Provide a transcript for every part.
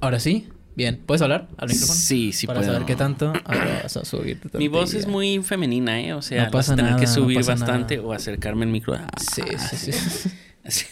Ahora sí. Bien. ¿Puedes hablar al micrófono? Sí, sí Para puedo. saber qué tanto. Ahora vas a subir Mi voz es muy femenina, ¿eh? O sea, No pasa vas a tener nada, que no subir pasa bastante nada. o acercarme el micro. Ah, Sí, sí, sí. así.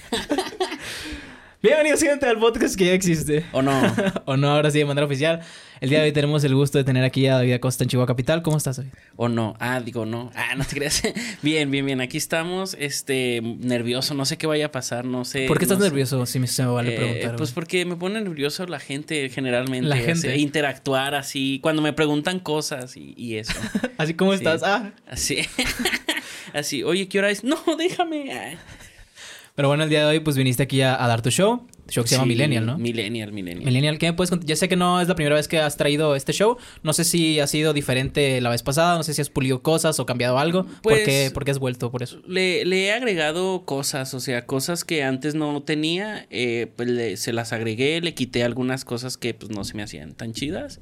Bienvenidos gente al podcast que ya existe. ¿O no? o no, ahora sí de manera oficial. El día de hoy tenemos el gusto de tener aquí a David Acosta en Chihuahua Capital. ¿Cómo estás, David? ¿O no? Ah, digo no. Ah, no te creas. bien, bien, bien. Aquí estamos. Este, nervioso. No sé qué vaya a pasar. No sé. ¿Por qué estás no sé. nervioso? Si me, se me vale Eh, preguntar. pues porque me pone nervioso la gente generalmente. La así, gente. interactuar así. Cuando me preguntan cosas y, y eso. Así como sí. estás. Ah. Así. así. Oye, ¿qué hora es? No, déjame. Ah. Pero bueno, el día de hoy pues viniste aquí a, a dar tu show. Show que se llama Millennial, ¿no? Millennial, Millennial. Millennial, ¿qué me puedes contar? Ya sé que no es la primera vez que has traído este show. No sé si ha sido diferente la vez pasada. No sé si has pulido cosas o cambiado algo. ¿Por, Pues- qué, por qué has vuelto por eso? Le, le he agregado cosas, o sea, cosas que antes no tenía, eh, pues le- se las agregué, le quité algunas cosas que pues no se me hacían tan chidas.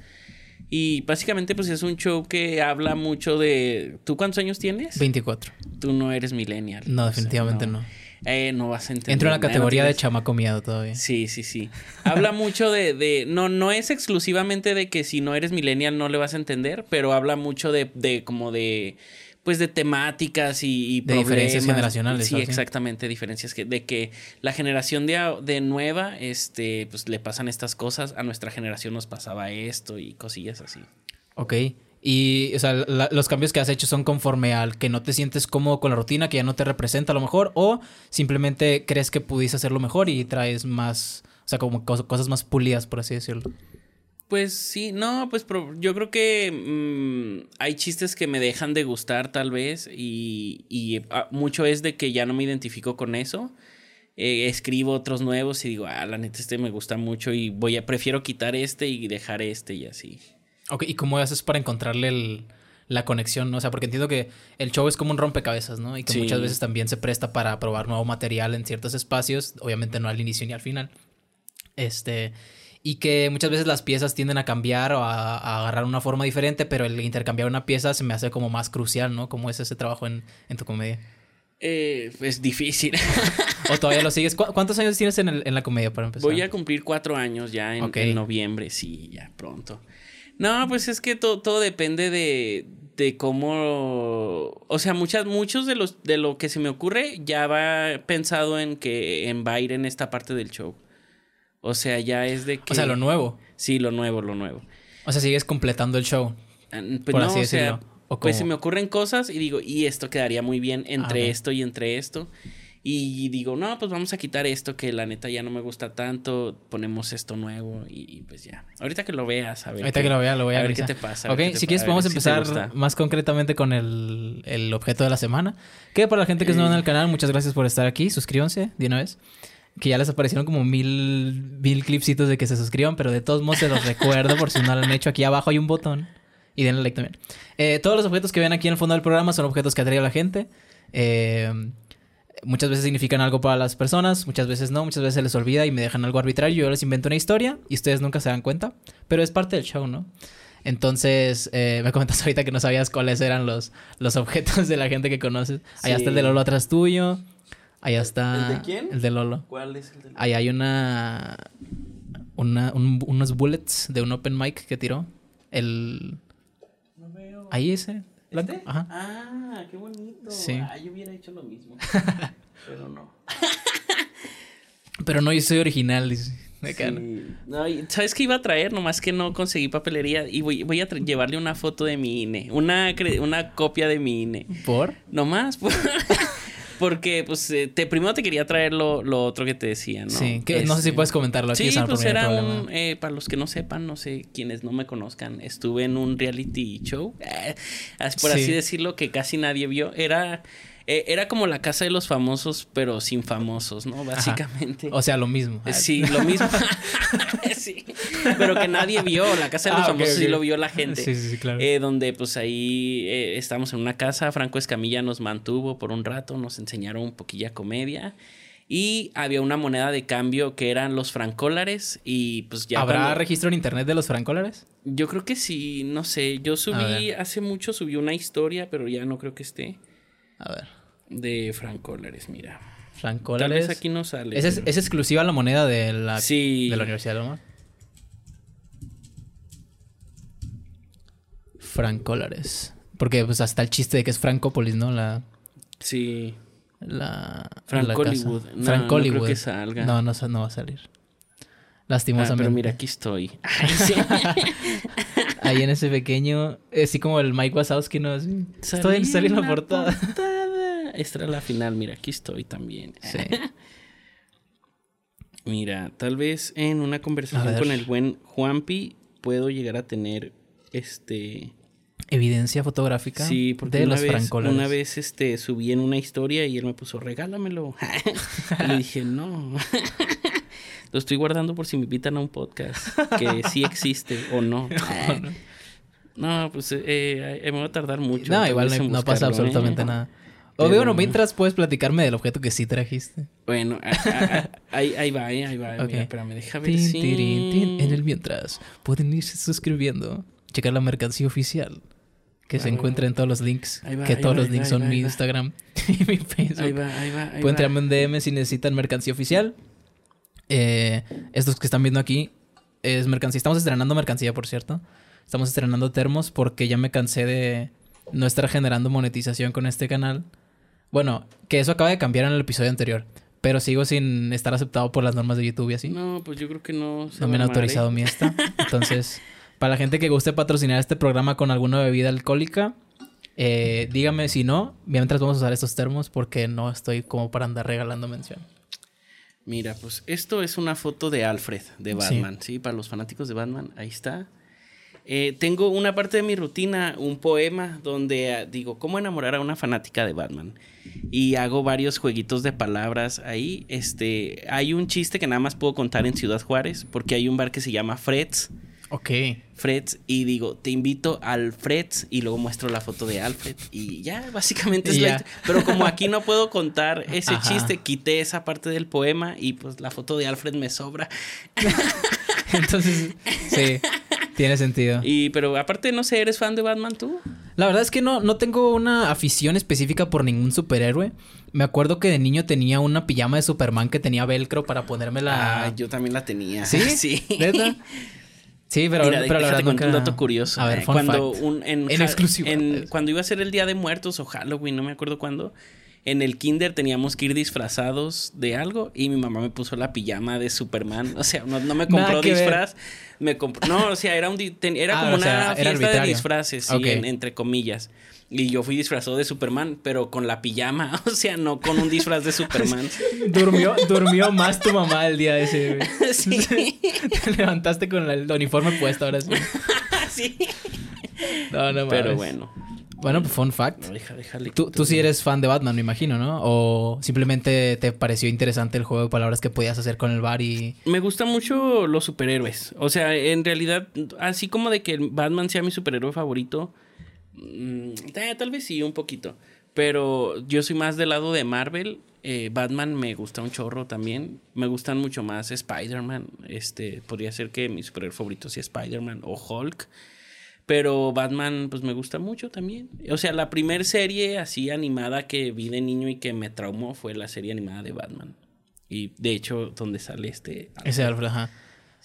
Y básicamente pues es un show que habla mucho de... ¿Tú cuántos años tienes? 24. Tú no eres millennial. No, o sea, definitivamente no. Eh, no vas a entender. Entro en la no categoría de chamaco miado todavía. Sí, sí, sí. Habla mucho de, de... No, no es exclusivamente de que si no eres millennial no le vas a entender, pero habla mucho de, de como de... Pues de temáticas y, y De diferencias generacionales, Sí, exactamente, diferencias que, de que la generación de, de nueva, este, pues le pasan estas cosas, a nuestra generación nos pasaba esto y cosillas así. Ok. Y, o sea, los cambios que has hecho son conforme al que no te sientes cómodo con la rutina, que ya no te representa a lo mejor, o simplemente crees que pudiste hacerlo mejor y traes más, o sea, como cos- cosas más pulidas, por así decirlo. Pues sí, no, pues yo creo que mm, hay chistes que me dejan de gustar tal vez y, y, ah, mucho es de que ya no me identifico con eso. Eh, escribo otros nuevos y digo, ah, la neta este me gusta mucho y voy a, prefiero quitar este y dejar este y así. Ok, ¿y cómo haces para encontrarle el- la conexión? ¿no? O sea, porque entiendo que el show es como un rompecabezas, ¿no? Y que Sí. muchas veces también se presta para probar nuevo material en ciertos espacios, obviamente no al inicio ni al final. Este, y que muchas veces las piezas tienden a cambiar o a, a agarrar una forma diferente, pero el intercambiar una pieza se me hace como más crucial, ¿no? ¿Cómo es ese trabajo en, en tu comedia? Eh, es difícil. ¿O todavía lo sigues? ¿Cu- ¿Cuántos años tienes en, el- en la comedia para empezar? Voy a cumplir cuatro años ya en noviembre, sí, ya pronto. No, pues es que to- todo depende de, de cómo, o sea, muchas, muchos de los de lo que se me ocurre ya va pensado en que en va a ir en esta parte del show. O sea, ya es de que. O sea, lo nuevo. Sí, lo nuevo, lo nuevo. O sea, sigues completando el show. Ah, Pues Por no, así o sea, decirlo. ¿O pues cómo? se me ocurren cosas y digo, y esto quedaría muy bien entre Ah, esto y entre esto. Y digo, no, pues vamos a quitar esto que la neta ya no me gusta tanto, ponemos esto nuevo y, y pues ya. Ahorita que lo veas, a ver. Ahorita que lo vea, lo voy a, a ver qué te pasa. Ok, si quieres podemos si empezar más concretamente con el, el objeto de la semana. Que para la gente que es nueva en el canal, muchas gracias por estar aquí. Suscríbanse de una vez. Que ya les aparecieron como mil, mil clipsitos de que se suscriban, pero de todos modos se los recuerdo por si no lo han hecho. Aquí abajo hay un botón. Y denle like también. Eh, todos los objetos que ven aquí en el fondo del programa son objetos que atraen a la gente. Eh, muchas veces significan algo para las personas, muchas veces no, muchas veces se les olvida y me dejan algo arbitrario. Yo les invento una historia y ustedes nunca se dan cuenta, pero es parte del show, ¿no? Entonces, eh, me comentas ahorita que no sabías cuáles eran los, los objetos de la gente que conoces. Allá está el de Sí. Lolo atrás tuyo. Allá está. ¿El de quién? El de Lolo. ¿Cuál es el del- Ahí hay una. una un- unos bullets de un open mic que tiró. El. No veo. Ahí ese. Blanco. ¿Este? Ajá. Ah, qué bonito. Sí. Ah, yo hubiera hecho lo mismo. pero no. Pero no, yo soy original. dice. Sí. No, ¿Sabes qué iba a traer? Nomás que no conseguí papelería. Y voy, voy a llevarle una foto de mi INE. Una, una copia de mi INE. ¿Por? Nomás. por- Porque, pues, eh, te, primero te quería traer lo, lo otro que te decía, ¿no? Sí, que no sé si Este, puedes comentarlo aquí. Sí, pues era un. eh, para los que no sepan, no sé, quienes no me conozcan, estuve en un reality show, eh, por Sí. así decirlo, que casi nadie vio. Era. Eh, era como la casa de los famosos, pero sin famosos, ¿no? Básicamente. O sea, lo mismo. Eh, Sí, lo mismo. sí. Pero que nadie vio. La casa de los Ah, famosos sí lo vio la gente. Sí, sí, sí, claro. Eh, donde pues ahí eh, estábamos en una casa, Franco Escamilla nos mantuvo por un rato, nos enseñaron un poquilla comedia y había una moneda de cambio que eran los francólares y pues ya... ¿Habrá cuando- registro en internet de los francólares? Yo creo que sí, no sé, yo subí, hace mucho subí una historia, pero ya no creo que esté, a ver. De Frank Olares, mira. Frank Olares. Tal vez aquí no sale. ¿Es, ¿es exclusiva la moneda de la, de la Universidad de Loma? Frank Olares. Porque pues hasta el chiste de que es Francópolis, ¿no? La. Sí. La. Frank Hollywood. No, Frank Hollywood. No, no, no va a salir. Lastimosamente. Ah, pero mira, aquí estoy. Sí. Ahí en ese pequeño, así como el Mike Wazowski, ¿no? Así, Estoy, en la portada. portada. Esta era la final, mira, aquí estoy también. Sí. Mira, tal vez en una conversación ver. con el buen Juanpi puedo llegar a tener este Evidencia fotográfica sí, porque de una los vez, una vez este subí en una historia y él me puso, "Regálamelo." y le dije, "No." Lo estoy guardando por si me invitan a un podcast que sí existe o no. No, pues eh, eh, me voy a tardar mucho. No, igual no, en no pasa buscarlo, ¿eh? absolutamente nada. Pero- O bueno, mientras puedes platicarme del objeto que sí trajiste. Bueno, a- a- a- ahí, ahí va, eh, ahí va. Ok. Mira, espérame, deja ver Tin, si... tirin, tin. En el mientras, pueden irse suscribiendo, checar la mercancía oficial, que se encuentra en todos los links, Ahí va, que todos va, los links va, son mi. Instagram y mi Facebook. Ahí va, ahí va, ahí Pueden tirarme un DM si necesitan mercancía oficial. Eh, estos que están viendo aquí es mercancía. Estamos estrenando mercancía, por cierto. Estamos estrenando termos porque ya me cansé de no estar generando monetización con este canal. Bueno, que eso acaba de cambiar en el episodio anterior. Pero sigo sin estar aceptado por las normas de YouTube y así. No, No, pues yo creo que no se me va han autorizado ¿eh? mi esta. Entonces, para la gente que guste patrocinar este programa con alguna bebida alcohólica, eh, dígame si no, mientras vamos a usar estos termos porque no estoy como para andar regalando mención. Mira, pues esto es una foto de Alfred, de Batman, ¿sí? Para los fanáticos de Batman, ahí está. Eh, tengo una parte de mi rutina, un poema, donde ah, digo, ¿cómo enamorar a una fanática de Batman? Y hago varios jueguitos de palabras ahí. Este, hay un chiste que nada más puedo contar en Ciudad Juárez, porque hay un bar que se llama Freds. Ok. Freds y digo, te invito al Freds y luego muestro la foto de Alfred y ya, básicamente es Y la Pero como aquí no puedo contar ese Ajá. chiste, quité esa parte del poema y pues la foto de Alfred me sobra. Entonces, sí, tiene sentido. Y pero aparte, no sé, ¿eres fan de Batman tú? La verdad es que no, no tengo una afición específica por ningún superhéroe. Me acuerdo que de niño tenía una pijama de Superman que tenía velcro para ponérmela. Ah, yo también la tenía. ¿Sí? sí. ¿Neta? Sí, pero, Mira, pero la verdad cuento nunca... un dato curioso. A ver, fun cuando fact. un- en, en- cuando iba a ser el Día de Muertos o Halloween, no me acuerdo cuándo. En el kinder teníamos que ir disfrazados de algo y mi mamá me puso la pijama de Superman. O sea, no, no me compró ver. disfraz. Me compró, no, o sea, era, un, era Ah, como sea, una era fiesta de disfraces, sí, Ok. en- entre comillas. Y yo fui disfrazado de Superman, pero con la pijama, o sea, no con un disfraz de Superman. Durmió, durmió más tu mamá el día ese, güey. sí, Te levantaste con el uniforme puesto ahora sí. sí. No, no Pero mames. bueno. Bueno, pues fun fact. No, deja, déjale Tú, tú sí eres fan de Batman, me imagino, ¿no? O simplemente te pareció interesante el juego de palabras que podías hacer con el bar y... Me gustan mucho los superhéroes. O sea, en realidad, así como de que Batman sea mi superhéroe favorito, mm, eh, tal vez sí, un poquito. Pero yo soy más del lado de Marvel. Eh, Batman me gusta un chorro también. Me gustan mucho más Spider-Man. Este, podría ser que mi superhéroe favorito sea Spider-Man o Hulk. Pero Batman, pues me gusta mucho también. O sea, la primer serie así animada que vi de niño y que me traumó fue la serie animada de Batman. Y de hecho, donde sale este. Ese Alfred, ajá.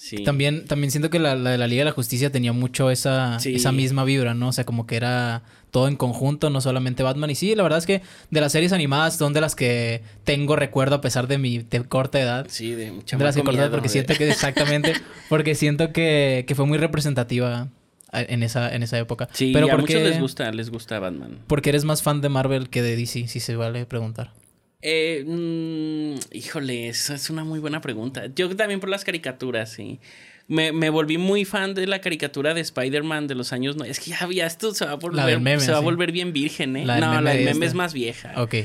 Sí. También, también siento que la, la de la Liga de la Justicia tenía mucho esa, Sí. esa misma vibra, ¿no? O sea, como que era todo en conjunto, no solamente Batman. Y sí, la verdad es que de las series animadas son de las que tengo recuerdo a pesar de mi de corta edad. Sí, de un de las que corta porque de- siento que exactamente, porque siento que, que fue muy representativa en esa, en esa época. Sí, Pero a ¿por muchos qué- les gusta, les gusta Batman. porque eres más fan de Marvel que de DC, si se vale preguntar. Eh, mm, híjole, esa es una muy buena pregunta. Yo también por las caricaturas, sí. Me, me volví muy fan de la caricatura de Spider-Man de los años... No, es que ya, ya esto se va a volver, meme, se va a volver bien virgen, ¿eh? La del no, meme la del de meme esta. es más vieja. Ok.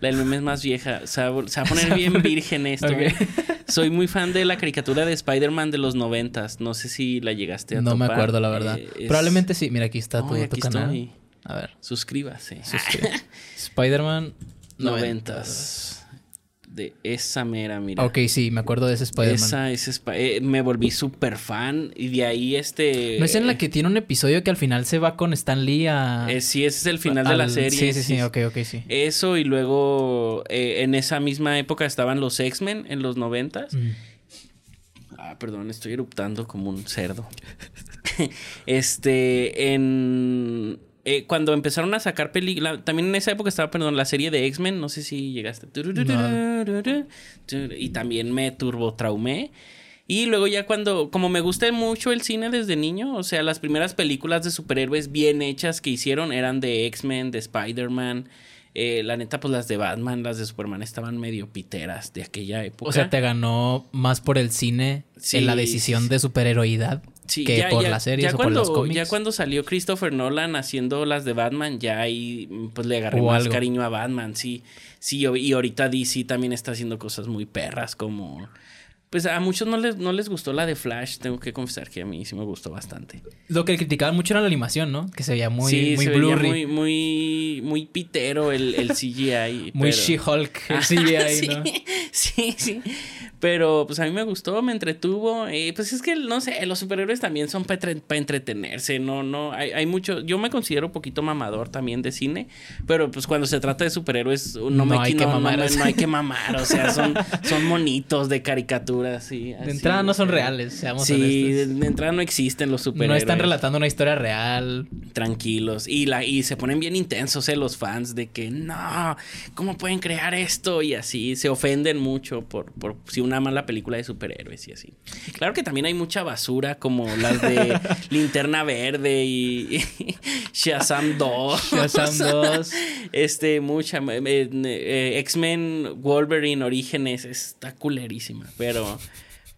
La del meme es más vieja. Se va, a vol- se va a poner bien virgen esto. ¿eh? Soy muy fan de la caricatura de Spider-Man de los noventas. No sé si la llegaste a No me acuerdo, la verdad. Eh, es- Probablemente sí. Mira, aquí está tu, Ay, tu aquí canal. estoy. A ver. Suscríbase. suscríbete. Spider-Man Noventas. De esa mera, mira. Ok, sí, me acuerdo de ese Spider-Man. Esa, ese Sp- eh, me volví súper fan. Y de ahí este. ¿No es en la que tiene un episodio que al final se va con Stan Lee a... eh, sí, ese es el final de la serie. Sí, sí, sí, ok, ok, sí. Eso y luego eh, en esa misma época estaban los X-Men en los noventas. Mm. Ah, perdón, estoy eruptando como un cerdo. este, en... eh, cuando empezaron a sacar películas, también en esa época estaba, perdón, la serie de X-Men, no sé si llegaste. Y también me turbo traumé. Y luego ya cuando, como me gusta mucho el cine desde niño, o sea, las primeras películas de superhéroes bien hechas que hicieron eran de X-Men, de Spider-Man. Eh, la neta, pues las de Batman, las de Superman estaban medio piteras de aquella época. O sea, te ganó más por el cine Sí, en la decisión sí, de superheroidad Sí, que ya- por ya- las series ya o cuando, por los cómics. Ya cuando salió Christopher Nolan haciendo las de Batman, ya ahí mm, pues le agarré más algo. cariño a Batman, sí. Sí, y ahorita DC también está haciendo cosas muy perras como... Pues a muchos no les, no les gustó la de Flash, tengo que confesar que a mí sí me gustó bastante. Lo que criticaban mucho era la animación, ¿no? Que se veía muy, sí, muy se veía muy, muy, muy pitero el, el CGI. Muy pero- She-Hulk, el CGI, sí, ¿no? Sí, sí. Pero pues a mí me gustó, me entretuvo. eh, pues es que, no sé, los superhéroes también son para entretenerse. No, no, hay, hay mucho. Yo me considero un poquito mamador también de cine. Pero pues cuando se trata de superhéroes, no, No me hay que no, no mamar. no hay que mamar. O sea, son, son monitos de caricaturas. Sí, De entrada no son reales, seamos Sí, de, honestos. de entrada no existen los No superhéroes. están relatando una historia real. Tranquilos. Y, la, y se ponen bien intensos, eh, los fans, de que no, ¿cómo pueden crear esto? Y así, se ofenden mucho por, por si una mala película de superhéroes y así. Claro que también hay mucha basura, como las de Linterna Verde y, y Shazam 2. Shazam 2. Este, mucha. eh, eh, X-Men Wolverine Orígenes está culerísima, pero.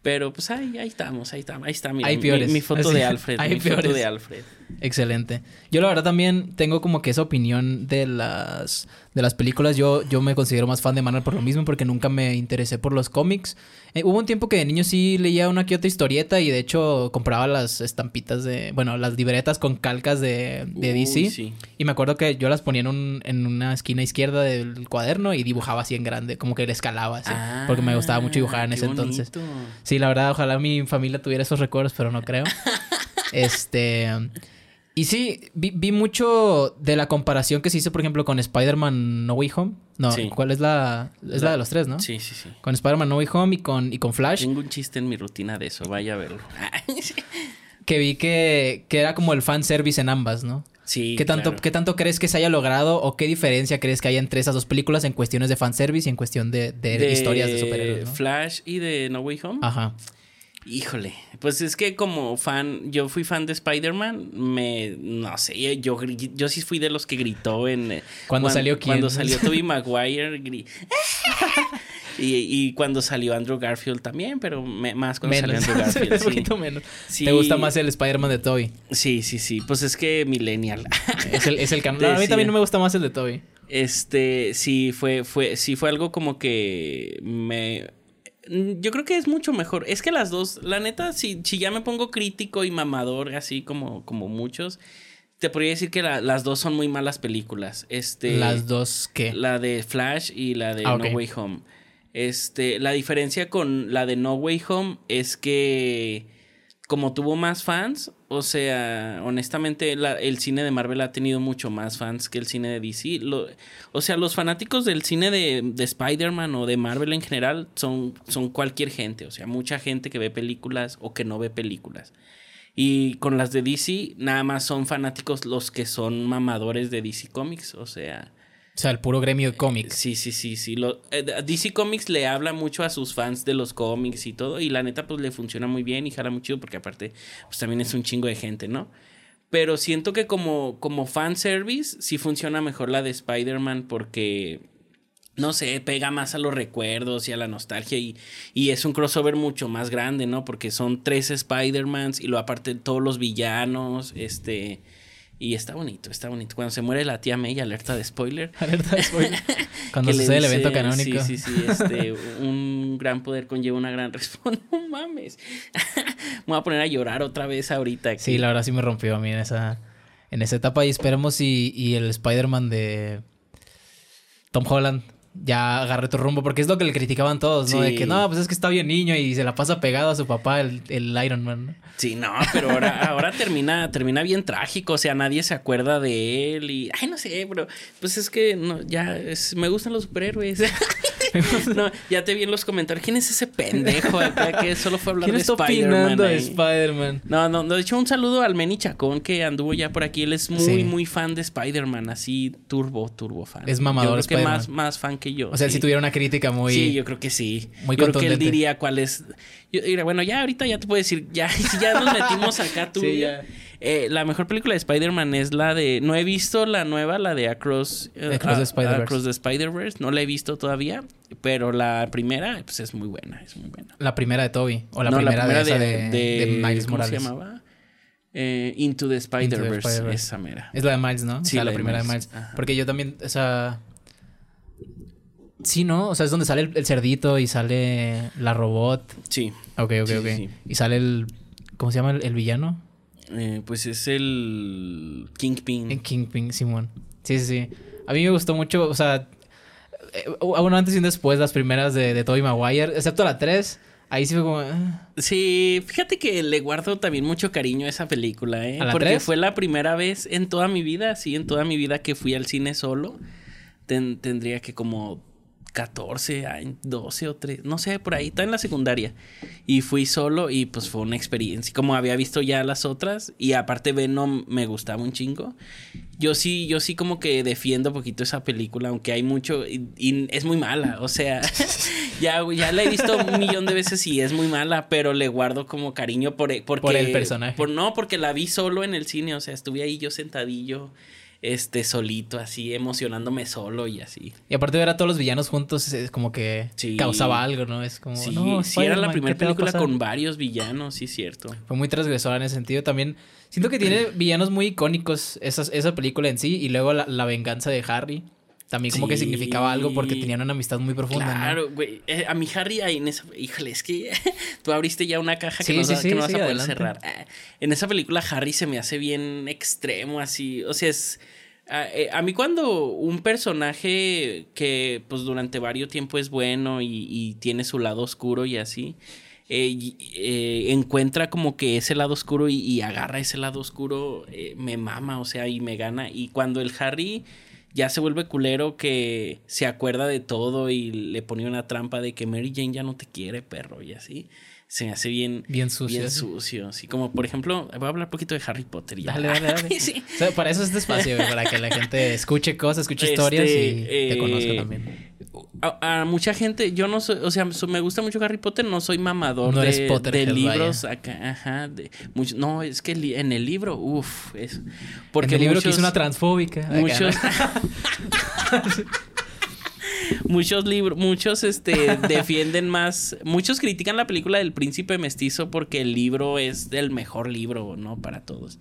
Pero pues ahí, ahí estamos, ahí estamos, ahí está mira, Hay mi- peores. Mi, foto Así, de Alfred. hay mi foto peores. de Alfred. Excelente. Yo la verdad también tengo como que esa opinión de las de las películas. Yo, yo me considero más fan de Marvel por lo mismo, porque nunca me interesé por los cómics. Eh, hubo un tiempo que de niño sí leía una que otra historieta y de hecho compraba las estampitas de, bueno, las libretas con calcas de, de Uy, DC. sí. Y me acuerdo que yo las ponía en, un- en una esquina izquierda del cuaderno y dibujaba así en grande, como que le escalaba así. porque me gustaba mucho dibujar en Ah, ese entonces. Sí, la verdad, ojalá mi familia tuviera esos recuerdos, pero no creo. este. Y sí, vi, vi mucho de la comparación que se hizo, por ejemplo, con Spider-Man No Way Home. No, Sí. ¿cuál es la? Es la, de los tres, ¿no? Sí, sí, sí. Con Spider-Man No Way Home y con, y con Flash. Tengo un chiste en mi rutina de eso, vaya a verlo. Que vi que, que era como el fanservice en ambas, ¿no? sí. ¿Qué tanto, claro. ¿Qué tanto crees que se haya logrado o qué diferencia crees que hay entre esas dos películas en cuestiones de fanservice y en cuestión de, de historias de superhéroes? ¿no? Flash y de No Way Home. Ajá. Híjole, pues es que como fan, yo fui fan de Spider-Man, me, no sé, yo, yo sí fui de los que gritó en... eh, ¿Cuándo cuan- salió quién? Cuando salió Tobey Maguire, gri- y, y cuando salió Andrew Garfield también, pero me- más cuando Menos. salió Andrew Garfield, un sí. poquito menos. Sí. ¿Te gusta más el Spider-Man de Toby? Sí, sí, sí, pues es que millennial. Es el, es el canon. No, a mí también no me gusta más el de Toby. Este, sí, fue, fue, sí fue algo como que me... Yo creo que es mucho mejor. Es que las dos, la neta, si, si ya me pongo crítico y mamador, así como, como muchos, te podría decir que la- las dos son muy malas películas. Este, Las dos que. La de Flash y la de Ah, No. Way Home. Este, la diferencia con la de No Way Home es que como tuvo más fans, o sea, honestamente la- el cine de Marvel ha tenido mucho más fans que el cine de DC. O sea, los fanáticos del cine de, de Spider-Man o de Marvel en general son, son cualquier gente, o sea, mucha gente que ve películas o que no ve películas. Y con las de DC, nada más son fanáticos los que son mamadores de DC Comics, o sea... O sea, el puro gremio de cómics. Sí, sí, sí, sí. Lo- eh, DC Comics le habla mucho a sus fans de los cómics y todo. Y la neta, pues le funciona muy bien y jala muy chido porque aparte, pues también es un chingo de gente, ¿no? Pero siento que como, como fanservice, sí funciona mejor la de Spider-Man porque, no sé, pega más a los recuerdos y a la nostalgia. Y, y es un crossover mucho más grande, ¿no? Porque son tres Spider-Mans y lo aparte todos los villanos, este... Y está bonito, está bonito. Cuando se muere la tía May, alerta de spoiler. Alerta de spoiler. Cuando sucede el evento canónico. Sí, sí, sí. Este, un gran poder conlleva una gran respuesta. No mames. Me voy a poner a llorar otra vez ahorita. aquí. Sí, la verdad sí me rompió a mí en esa, en esa etapa. Y esperemos y, y el Spider-Man de Tom Holland ya agarre tu rumbo. Porque es lo que le criticaban todos, ¿no? De que no, pues es que está bien niño y se la pasa pegado a su papá, el, el Iron Man. ¿no? Sí, no, pero ahora, ahora termina, termina bien trágico. O sea, nadie se acuerda de él. Y. Ay, no sé, bro. Pues es que no, ya es- me gustan los superhéroes. no, ya te vi en los comentarios. ¿Quién es ese pendejo acá que solo fue a hablar ¿Quién de Spider-Man? de? Spider-Man? No, no, de hecho, un saludo al Meni Chacón que anduvo ya por aquí. Él es muy, Sí. muy fan de Spider-Man, así turbo, turbo fan. Es mamador Yo creo que más, más fan que yo. O sea, sí. sí tuviera una crítica muy... Sí, yo creo que sí. muy yo creo que él diría cuál es. Yo diría, bueno, ya ahorita ya te puedo decir, ya, ya nos metimos acá tú. Sí, ya. Eh, la mejor película de Spider-Man es la de. No he visto la nueva, la de Across, eh, Across the a- Spider-Verse. Across the Spider-Verse. No la he visto todavía. Pero la primera, pues es muy buena. Es muy buena. La primera de Toby. O la No, primera, de, esa de, de Miles ¿cómo Morales. se llamaba? Eh, Into the Spider-Verse. Esa mera. Es la de Miles, ¿no? Sí, o sea, la primera de Miles. Porque yo también, o sea... Sí, ¿no? O sea, es donde sale el, el cerdito y sale la robot. Sí. Ok, ok, Sí, ok. sí, sí. Y sale el... ¿Cómo se llama el, el villano? Eh, pues es el Kingpin. En Kingpin, Simón. Sí, sí, sí. A mí me gustó mucho, o sea... eh, Bueno, antes y un después, las primeras de, de Tobey Maguire. Excepto la 3. Ahí sí fue como... ah. Sí, fíjate que le guardo también mucho cariño a esa película, ¿eh? ¿A la Porque fue la primera vez en toda mi vida, sí, en toda mi vida que fui al cine solo. Ten- tendría que como 14, años, 12 o 3, no sé, por ahí, está en la secundaria. Y fui solo y pues fue una experiencia. Como había visto ya las otras y aparte Venom me gustaba un chingo. Yo sí, yo sí como que defiendo un poquito esa película, aunque hay mucho y, y es muy mala, o sea, ya, ya la he visto un millón de veces y es muy mala, pero le guardo como cariño por, porque, Por el personaje. por- no, porque la vi solo en el cine, o sea, estuve ahí yo sentadillo, este, solito, así, emocionándome solo y así. Y aparte ver a todos los villanos juntos es como que Sí. causaba algo, ¿no? Es como... Sí, no, sí era la primera ¿qué te va a película con varios villanos, sí, cierto. Fue muy transgresora en ese sentido. También siento que tiene villanos muy icónicos esa, esa película en sí. Y luego la, la venganza de Harry. También como que significaba algo porque tenían una amistad muy profunda. Claro, güey. Eh, a mi Harry ahí en esa... Híjole, es que tú abriste ya una caja que Sí, no, sí, que no vas sí, a poder adelante. cerrar. Ah, en esa película Harry se me hace bien extremo, así. O sea, es... a- eh, a mí cuando un personaje que pues durante varios tiempo es bueno y, y tiene su lado oscuro y así, eh, eh, encuentra como que ese lado oscuro y, y agarra ese lado oscuro, eh, me mama, o sea, y me gana. Y cuando el Harry ya se vuelve culero que se acuerda de todo y le pone una trampa de que Mary Jane ya no te quiere, perro, y así. Se me hace bien, Bien sucio. bien sucio. Así como, por ejemplo, voy a hablar un poquito de Harry Potter. y ya. Dale, dale, dale. Sí. O sea, para eso es este espacio, para que la gente escuche cosas, escuche Este, historias y te eh, conozca también. A, a mucha gente, yo no soy, o sea, so- me gusta mucho Harry Potter, no soy mamador No de, eres Potterhead, de libros acá, ajá, de mucho- no, es que li- en el libro, uff, es porque en el libro muchos, que hizo una transfóbica. acá, ¿no? muchos libros, muchos este defienden más, muchos critican la película del Príncipe Mestizo porque el libro es el mejor libro, ¿no? Para todos.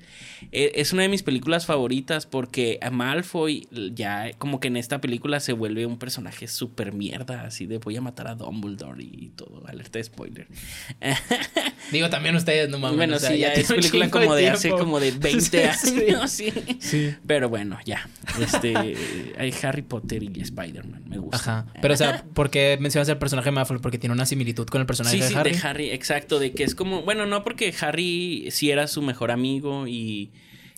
Eh, Es una de mis películas favoritas porque Malfoy ya como que en esta película se vuelve un personaje súper mierda, así de voy a matar a Dumbledore y todo, alerta de spoiler. Digo, también ustedes, no mames. bueno, o sea, sí, ya es película como de hace como de 20 Sí, sí. años, sí. Sí. Pero bueno, ya. Este, hay Harry Potter y Spider-Man, me gusta. Ajá. Pero, o sea, ¿por qué mencionas el personaje de Malfoy? Porque tiene una similitud con el personaje Sí, de sí, Harry. de Harry, exacto, de que es como, bueno, no porque Harry sí era su mejor amigo y...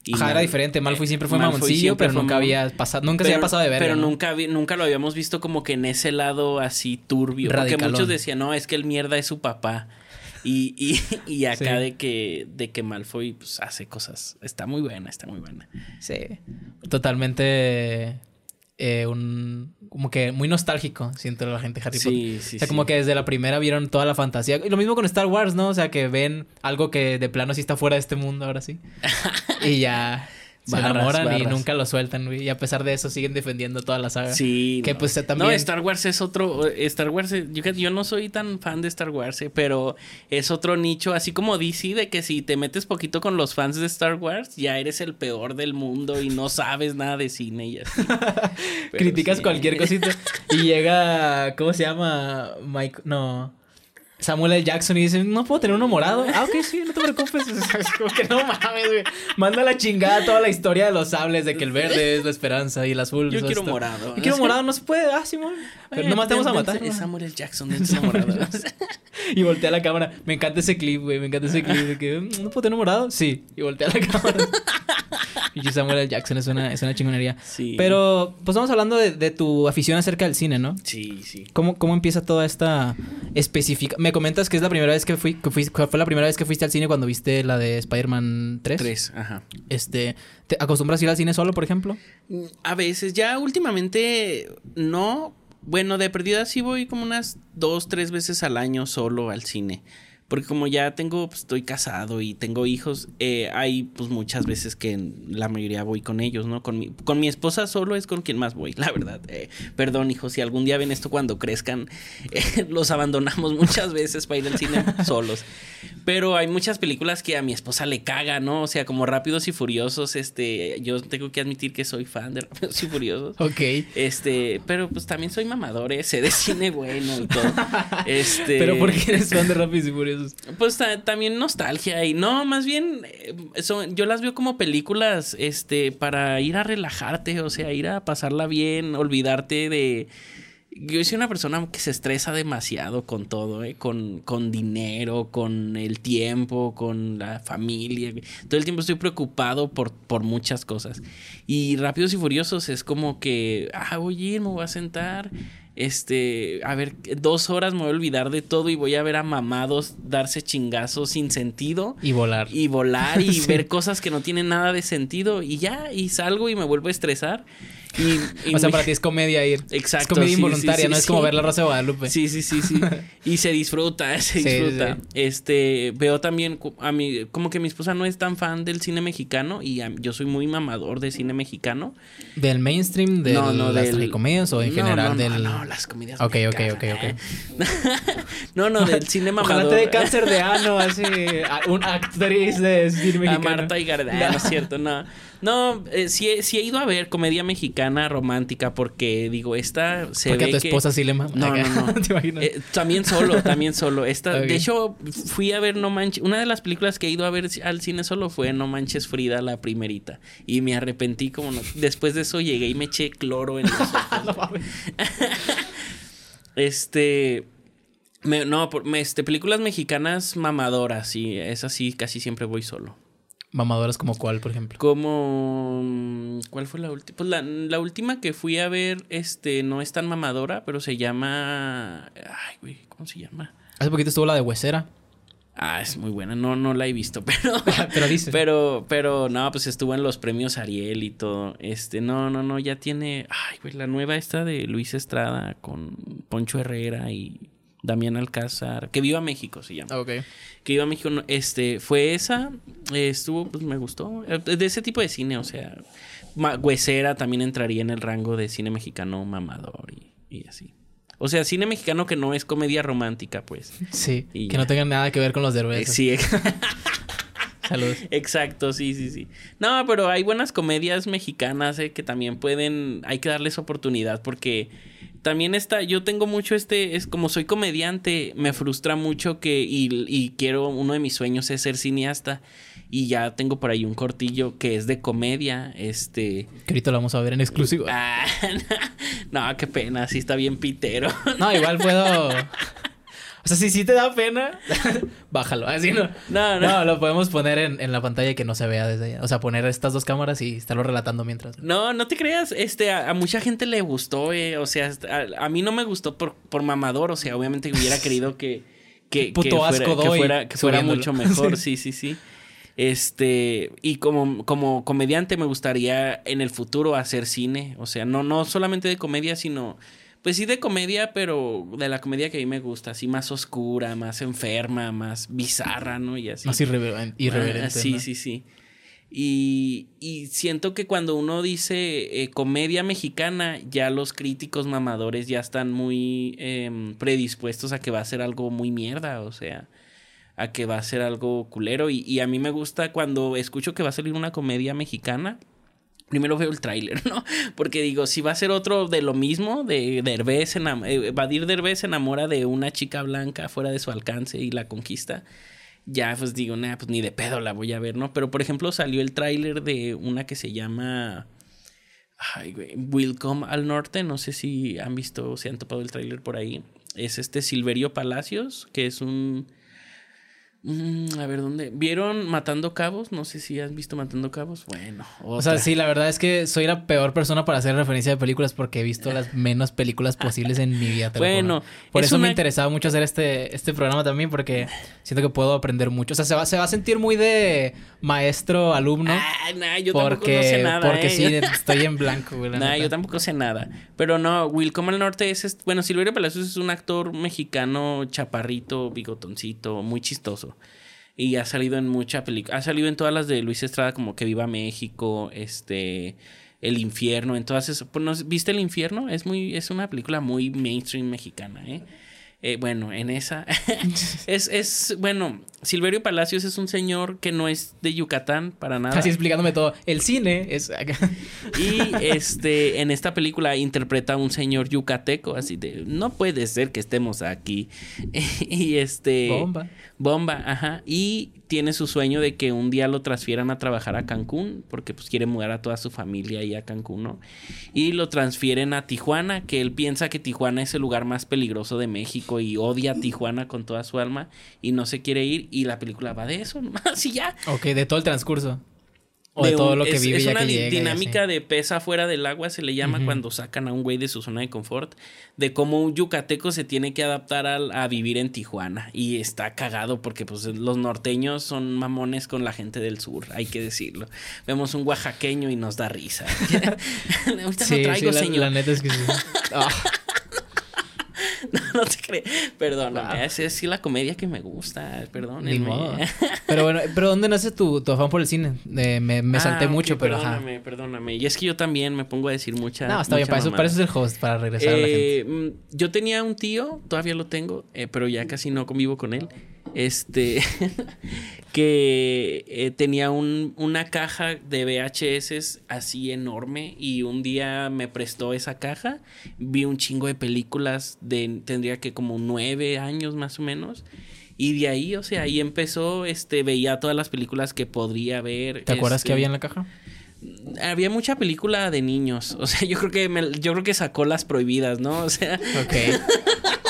y Ajá, no- era diferente. Malfoy siempre fue Malfoy mamoncillo, siempre pero fue nunca había pasado, nunca se había pasado de verga. Pero ¿no? nunca, nunca lo habíamos visto como que en ese lado así turbio. Porque muchos decían, no, es que el mierda es su papá. Y, y, y acá Sí. de que, de que Malfoy pues, hace cosas. Está muy buena, está muy buena. Sí. Totalmente. Eh, un. Como que muy nostálgico, siento la gente Harry Potter. Sí, sí, O sea, sí. como que desde la primera vieron toda la fantasía. Y lo mismo con Star Wars, ¿no? O sea, que ven algo que de plano sí está fuera de este mundo ahora sí. y ya se Barras, enamoran y nunca lo sueltan, güey. Y a pesar de eso siguen defendiendo toda la saga. Sí. Que, no. pues, No, también- Star Wars es otro. Star Wars. Yo, yo no soy tan fan de Star Wars, eh, pero es otro nicho. Así como DC, de que si te metes poquito con los fans de Star Wars, ya eres el peor del mundo y no sabes nada de cine y así. Criticas sí. cualquier cosita. Y llega. ¿Cómo se llama? Mike. No. Samuel L. Jackson y dice, no puedo tener uno morado. Ah, ok, sí, no te preocupes. Es como que no mames, güey. Manda la chingada toda la historia de los sables, de que el verde es la esperanza y el azul Yo es quiero esto. morado. Yo quiero morado, no se puede. Ah, Simón. Pero Oye, nomás te vamos a matar. Es. Samuel L. Jackson, dense morado. Y voltea la cámara. Me encanta ese clip, güey. Me encanta ese clip de que "Mm, no puedo tener morado. Sí. Y voltea la cámara. Y Samuel L. Jackson es una, es una chingonería. Sí. Pero, pues vamos hablando de, tu afición acerca del cine, ¿no? Sí, sí. ¿Cómo, cómo empieza toda esta específica? Me comentas que es la primera vez que fui, que fue la primera vez que fuiste al cine cuando viste la de Spider-Man 3. 3, ajá. Este, ¿te acostumbras a ir al cine solo, por ejemplo? Mm, a veces, ya últimamente no. Bueno, de perdida sí voy como unas dos, tres veces al año solo al cine. Porque como ya tengo, pues, estoy casado y tengo hijos, eh, hay pues muchas veces que la mayoría voy con ellos, ¿no? Con mi, con mi esposa solo es con quien más voy, la verdad. Eh, perdón, hijos, si algún día ven esto cuando crezcan, eh, los abandonamos muchas veces para ir al cine solos. Pero hay muchas películas que a mi esposa le caga, ¿no? O sea, como Rápidos y Furiosos, este, yo tengo que admitir que soy fan de Rápidos y Furiosos. Ok. Este, pero pues también soy mamador, sé de cine bueno y todo. Este. Pero ¿por qué eres fan de Rápidos y Furiosos? Pues también nostalgia y no, más bien eh, yo las veo como películas este para ir a relajarte, o sea, ir a pasarla bien, olvidarte de yo soy una persona que se estresa demasiado con todo, ¿eh? con, con dinero, con el tiempo, con la familia. Todo el tiempo estoy preocupado por, por muchas cosas. Y Rápidos y Furiosos es como que, ah, voy a ir, me voy a sentar este, a ver, dos horas me voy a olvidar de todo y voy a ver a mamados darse chingazos sin sentido. Y volar. Y volar y ver cosas que no tienen nada de sentido y ya, y salgo y me vuelvo a estresar. O sea, para ti es comedia ir. Exacto. Es comedia involuntaria, no es como ver la Rosa de Guadalupe. Sí, sí, sí, sí. y se disfruta, se disfruta. Este, veo también a mí, como que mi esposa no es tan fan del cine mexicano y yo soy muy mamador de cine mexicano. ¿Del mainstream? ¿De no, no, las comedias o en general del.? No, las comedias. Ok, ok, ok, ok. no, no, del cine mamador. Ojalá te de cáncer de ano, así. Un actriz de cine mexicano. A Marta y no es cierto, no. No, eh, sí, he ido a ver comedia mexicana romántica porque digo, esta se porque ve a tu esposa sí le mama. No, no, no. Eh, también solo, también solo. Esta, De hecho, fui a ver No Manches... Una de las películas que he ido a ver al cine solo fue No Manches Frida, la primerita. Y me arrepentí como... No... Después de eso llegué y me eché cloro en los ojos. este... no, este, películas mexicanas mamadoras, y es así, casi siempre voy solo. Mamadoras como cuál, por ejemplo. Como... ¿Cuál fue la última? Pues la, última que fui a ver, este, no es tan mamadora, pero se llama... Ay, güey, ¿cómo se llama? Hace poquito estuvo la de Huesera. Ah, es muy buena. No, no la he visto, pero. pero dice. Pero, pero, no, pues estuvo en los premios Ariel y todo. Este, no, no, no, ya tiene. Ay, güey, la nueva esta de Luis Estrada con Poncho Herrera y Damián Alcázar, que viva México se llama. Ok. Que viva México, este, fue esa, estuvo, pues me gustó. Eh, de ese tipo de cine, o sea, Huesera también entraría en el rango de cine mexicano mamador y, así. O sea, cine mexicano que no es comedia romántica, pues. Sí, que no tenga nada que ver con los derbezes. Eh, sí. Salud. Exacto, sí, sí, sí. No, pero hay buenas comedias mexicanas eh, que también pueden, hay que darles oportunidad porque también está, yo tengo mucho este, es como soy comediante, me frustra mucho que, y, y, quiero, uno de mis sueños es ser cineasta, y ya tengo por ahí un cortillo que es de comedia, este... Que ahorita lo vamos a ver en exclusivo. Ah, no, qué pena, sí está bien pitero. No, igual puedo... O sea, si sí te da pena, bájalo. Así no. No, no. lo podemos poner en, la pantalla que no se vea desde allá. O sea, poner estas dos cámaras y estarlo relatando mientras. No, no te creas. Este, a, mucha gente le gustó, eh. O sea, a, mí no me gustó por, por mamador. O sea, obviamente hubiera querido que. Que, fuera, que fuera, mucho mejor. sí, sí, sí. Este, y como, como comediante me gustaría en el futuro hacer cine. O sea, no, no solamente de comedia, sino pues sí de comedia, pero de la comedia que a mí me gusta, así más oscura, más enferma, más bizarra, ¿no? Y así. Más irreverente. Ah, sí, sí, sí. Y, y, siento que cuando uno dice eh, comedia mexicana, ya los críticos mamadores ya están muy em, predispuestos a que va a ser algo muy mierda, o sea, a que va a ser algo culero. Y, y a mí me gusta cuando escucho que va a salir una comedia mexicana, primero veo el tráiler, ¿no? Porque digo, si va a ser otro de lo mismo, de Derbez, eh, Vadir Derbez se enamora de una chica blanca fuera de su alcance y la conquista, ya pues digo, nada, pues ni de pedo la voy a ver, ¿no? Pero por ejemplo salió el tráiler de una que se llama... Ay, Welcome al Norte, no sé si han visto o se han topado el tráiler por ahí. Es este Silverio Palacios, que es un Mm, a ver, ¿dónde? ¿Vieron Matando Cabos? No sé si has visto Matando Cabos. Bueno. O sea, sí, la verdad es que soy la peor persona para hacer referencia de películas porque he visto las menos películas posibles en mi vida. bueno. Por eso me interesaba mucho hacer este, este programa también porque siento que puedo aprender mucho. O sea, se va, se va a sentir muy de maestro, alumno. Ah, nah, yo tampoco sé nada. Porque ¿eh? sí, estoy en blanco, güey. Nah, yo tampoco sé nada. Pero no, Will Como el Norte es... Bueno, Silverio Palacios es un actor mexicano chaparrito, bigotoncito, muy chistoso. Y ha salido en mucha película. Ha salido en todas las de Luis Estrada, como Que Viva México, este. El infierno, en todas esas. Pues, ¿Viste el infierno? Es muy, es una película muy mainstream mexicana, ¿eh? Eh, bueno, en esa. es, es, bueno, Silverio Palacios es un señor que no es de Yucatán para nada. Así explicándome todo. El cine es. y este, en esta película interpreta a un señor yucateco, así de. No puede ser que estemos aquí. y este. Bomba. Bomba, ajá. Y tiene su sueño de que un día lo transfieran a trabajar a Cancún, porque pues quiere mudar a toda su familia ahí a Cancún, ¿no? Y lo transfieren a Tijuana, que él piensa que Tijuana es el lugar más peligroso de México y odia a Tijuana con toda su alma y no se quiere ir y la película va de eso, nomás y ya. Ok, de todo el transcurso. O de, todo lo que vive. Es una dinámica de pesa fuera del agua, se le llama cuando sacan a un güey de su zona de confort, de cómo un yucateco se tiene que adaptar a, vivir en Tijuana. Y está cagado porque pues los norteños son mamones con la gente del sur, hay que decirlo. Vemos un oaxaqueño y nos da risa. Ahorita sí, traigo, señor. La, neta es que sí. Ah. no, te crees. Perdóname, es, es sí la comedia que me gusta. Perdónenme. pero bueno, ¿pero dónde nace tu, tu afán por el cine? me, me ah, salté mucho, pero Perdóname, perdóname. Y es que yo también me pongo a decir mucha. No, está bien, para eso, para eso, es el host, para regresar a la gente. Mm, yo tenía un tío, todavía lo tengo, eh, pero ya casi no convivo con él este, que eh, tenía un, una caja de VHS así enorme y un día me prestó esa caja, vi un chingo de películas de, tendría que como nueve años más o menos. Y de ahí, o sea, ahí empezó, este, veía todas las películas que podría ver. ¿Te acuerdas que este, había en la caja? Había mucha película de niños. O sea, yo creo que yo creo que sacó las prohibidas, ¿no? O sea. Ok.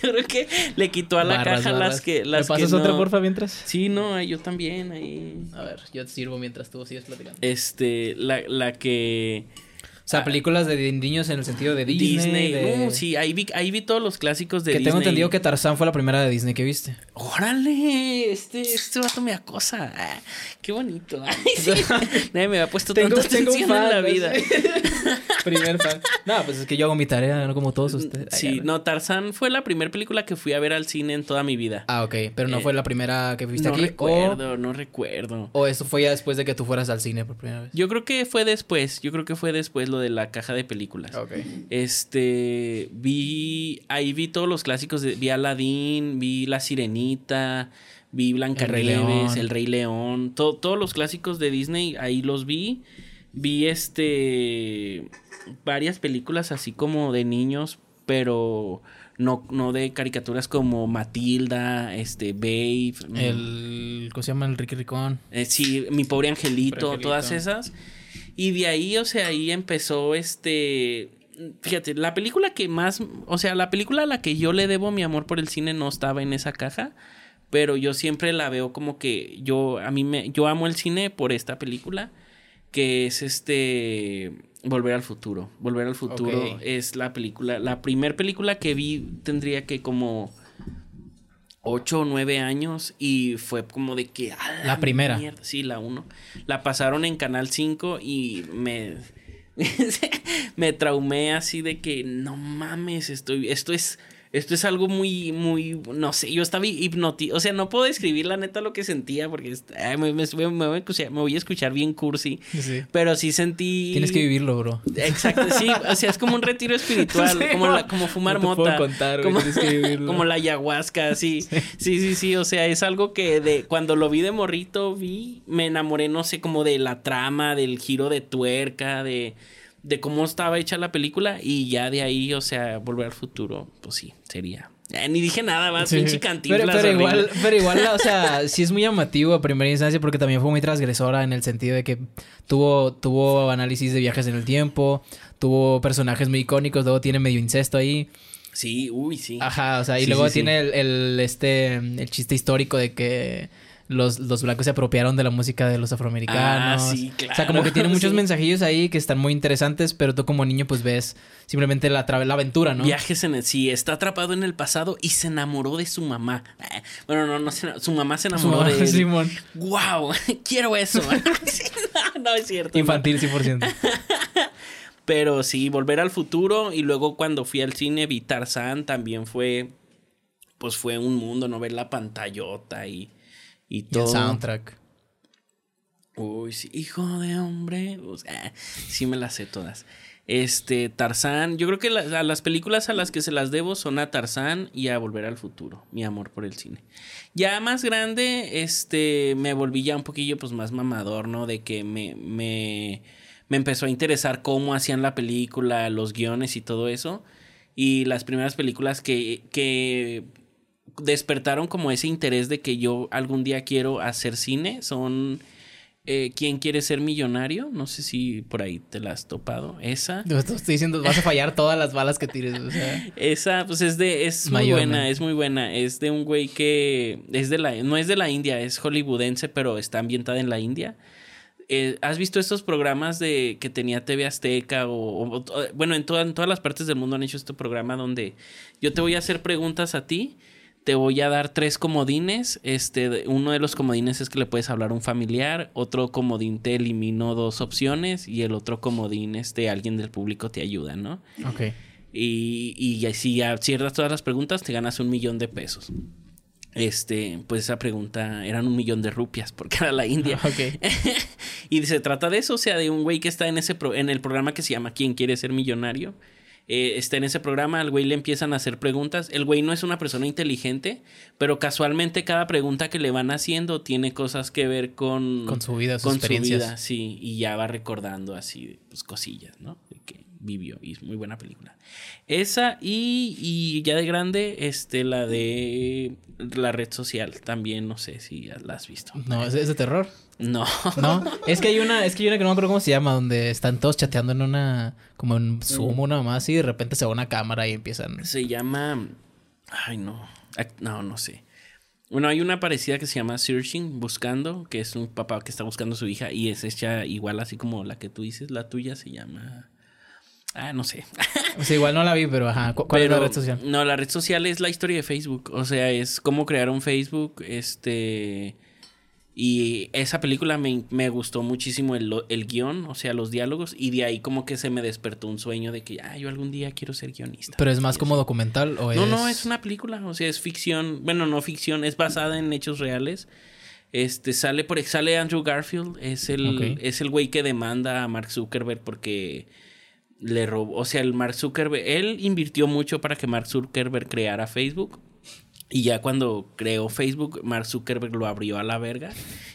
yo creo que le quitó a la caja las que. Las ¿Me pasas otra, porfa, mientras? Sí, no, yo también. Ahí. A ver, yo te sirvo mientras tú sigues platicando. Este, la, la que. O sea, películas de niños en el sentido de Disney. Uh, sí, ahí vi, ahí vi todos los clásicos de que Disney. Que tengo entendido que Tarzán fue la primera de Disney que viste. ¡Órale! Este, este vato me acosa. Ah, ¡Qué bonito! Nadie me ha puesto tanta atención en la vida. Primer fan. No, pues es que yo hago mi tarea, no como todos ustedes. Sí, no, Tarzán fue la primera película que fui a ver al cine en toda mi vida. Ah, ok. Pero no eh, fue la primera que viste aquí. No recuerdo, no recuerdo. ¿O eso fue ya después de que tú fueras al cine por primera vez? Yo creo que fue después. Yo creo que fue después lo de la caja de películas. Ok. Este. Vi. Ahí vi todos los clásicos. De, vi Aladdin, vi La Sirenita. Vi Blancanieves, El Rey León, todos los clásicos de Disney, ahí los vi. Vi este varias películas así como de niños, pero no, no de caricaturas como Matilda, este, Babe. El, ¿cómo se llama? El Ricky Ricón. Eh, sí, Mi Pobre Angelito, todas esas. Y de ahí, o sea, ahí empezó este... Fíjate, la película que más, o sea, la película a la que yo le debo mi amor por el cine no estaba en esa caja, pero yo siempre la veo como que yo, a mí me, yo amo el cine por esta película, que es este Volver al futuro. Volver al futuro es la película, la primera película que vi tendría que como 8 o 9 años y fue como de que... la, primera. Sí, la 1. La pasaron en Canal 5 y me... me traumé así de que no mames, estoy, esto es esto es algo muy, muy, no sé, yo estaba hipnotizado, o sea, no puedo describir la neta lo que sentía porque me, voy a escuchar bien cursi, pero sí sentí... Tienes que vivirlo, bro. Exacto, sí, o sea, es como un retiro espiritual, como, como fumar mota. contar, como, tienes que vivirlo. como la ayahuasca, sí. sí, sí, sí, o sea, es algo que de cuando lo vi de morrito, vi, me enamoré, no sé, como de la trama, del giro de tuerca, de de cómo estaba hecha la película y ya de ahí, o sea, volver al futuro, pues sí, sería. Eh, ni dije nada más, pinche Pero, pero igual, pero igual, o sea, sí es muy llamativo a primera instancia porque también fue muy transgresora en el sentido de que tuvo, tuvo análisis de viajes en el tiempo, tuvo personajes muy icónicos, luego tiene medio incesto ahí. Sí, uy, sí. Ajá, o sea, y Sí, luego sí, sí. tiene el, el, este, el chiste histórico de que los, los blancos se apropiaron de la música de los afroamericanos. Ah, sí, O sea, como que tiene claro, muchos sí. mensajillos ahí que están muy interesantes, pero tú como niño pues ves simplemente la, la aventura, ¿no? Viajes en el... Sí, está atrapado en el pasado y se enamoró de su mamá. Bueno, no, no, se- su mamá se enamoró de él. Simón. ¡Wow! Quiero eso. No, no es cierto. no. Infantil 100%. Pero sí, Volver al Futuro. Y luego cuando fui al cine vi Tarzán. También fue... Pues fue un mundo, ¿no? Ver la pantallota y... Y Y todo. el soundtrack. Uy, sí, hijo de hombre. Sí me las sé todas. Este, Tarzán. Yo creo que la- a las películas a las que se las debo son a Tarzán y a Volver al Futuro. Mi amor por el cine. Ya más grande, este, me volví ya un poquillo pues más mamador, ¿no? De que me, me, me empezó a interesar cómo hacían la película, los guiones y todo eso. Y las primeras películas que, que despertaron como ese interés de que yo algún día quiero hacer cine son eh, ¿Quién quiere ser millonario? No sé si por ahí te la has topado. Esa. Te estoy diciendo, vas a fallar todas las balas que tires. O sea, Esa, pues es de, es muy buena, es muy buena. Es de un güey que es de la, no es de la India, es hollywoodense, pero está ambientada en la India. Eh, ¿Has visto estos programas de que tenía TV Azteca o, o- o- bueno, en, toda- en todas las partes del mundo han hecho este programa donde yo te voy a hacer preguntas a ti, te voy a dar tres comodines, este, uno de los comodines es que le puedes hablar a un familiar, otro comodín te eliminó dos opciones y el otro comodín, este, alguien del público te ayuda, ¿no? ok. Y, y si aciertas todas las preguntas, te ganas un millón de pesos. Este, pues esa pregunta eran un millón de rupias, porque era la India. Ok. y se trata de eso, o sea, de un güey que está en ese pro- en el programa que se llama ¿Quién quiere ser millonario? Eh, está en ese programa, al güey le empiezan a hacer preguntas. El güey no es una persona inteligente, pero casualmente cada pregunta que le van haciendo tiene cosas que ver con, Con su vida, sus con experiencias. su vida, sí, y ya va recordando así pues cosillas, ¿no? De que vivió y es muy buena película. Esa y, y ya de grande, este, la de la red social, también no sé si la has visto. No, es, es de terror. No. No, es que hay una, es que hay una que no me acuerdo cómo se llama, donde están todos chateando en una, como en Zoom o nada más, y de repente se va una cámara y empiezan. Se llama. Ay, no. No, no sé. Bueno, hay una parecida que se llama Searching, buscando, que es un papá que está buscando a su hija y es hecha igual así como la que tú dices, la tuya se llama. Ah, no sé. O sea, igual no la vi, pero ajá. ¿cu- ¿Cuál es la red social? No, la red social es la historia de Facebook. O sea, es cómo crear un Facebook. Este. Y esa película me, me gustó muchísimo el, el guion, o sea, los diálogos. Y de ahí como que se me despertó un sueño de que, ah, yo algún día quiero ser guionista. Pero es más como documental o es. No, no, es una película, o sea, es ficción, bueno, no ficción, es basada en hechos reales. Este sale por sale Andrew Garfield, es el es el güey que demanda a Mark Zuckerberg porque le robó, o sea, el Mark Zuckerberg, él invirtió mucho para que Mark Zuckerberg creara Facebook. Y ya cuando creó Facebook, Mark Zuckerberg lo abrió a la verga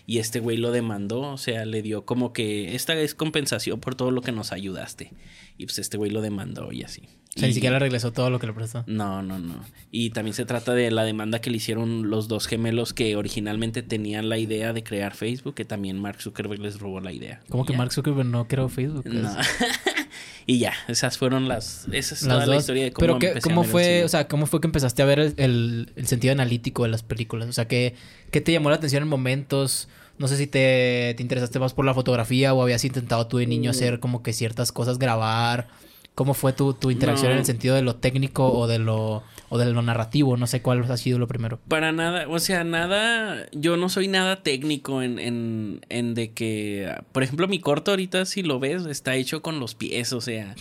y este güey lo demandó, o sea, le dio como que esta es compensación por todo lo que nos ayudaste. Y pues este güey lo demandó y así. O sea, ni siquiera le regresó todo lo que le prestó. no, no, no. Y también se trata de la demanda que le hicieron los dos gemelos que originalmente tenían la idea de crear Facebook, que también Mark Zuckerberg les robó la idea. ¿Cómo que ya. Mark Zuckerberg no creó Facebook? No. y ya, esas fueron las. Esa es Las toda la dos. historia de cómo Pero qué- empecé a ¿cómo fue, cine. o sea, cómo fue que empezaste a ver el, el- el sentido analítico de las películas? O sea, ¿qué, qué te llamó la atención en momentos? No sé si te, te interesaste más por la fotografía o habías intentado tú de Mm. niño hacer como que ciertas cosas, grabar. ¿Cómo fue tu, tu interacción No. en el sentido de lo técnico o de lo, o de lo narrativo? No sé cuál ha sido lo primero. Para nada, o sea, nada, yo no soy nada técnico en, en, en de que, por ejemplo, mi corto ahorita, si lo ves, está hecho con los pies, o sea,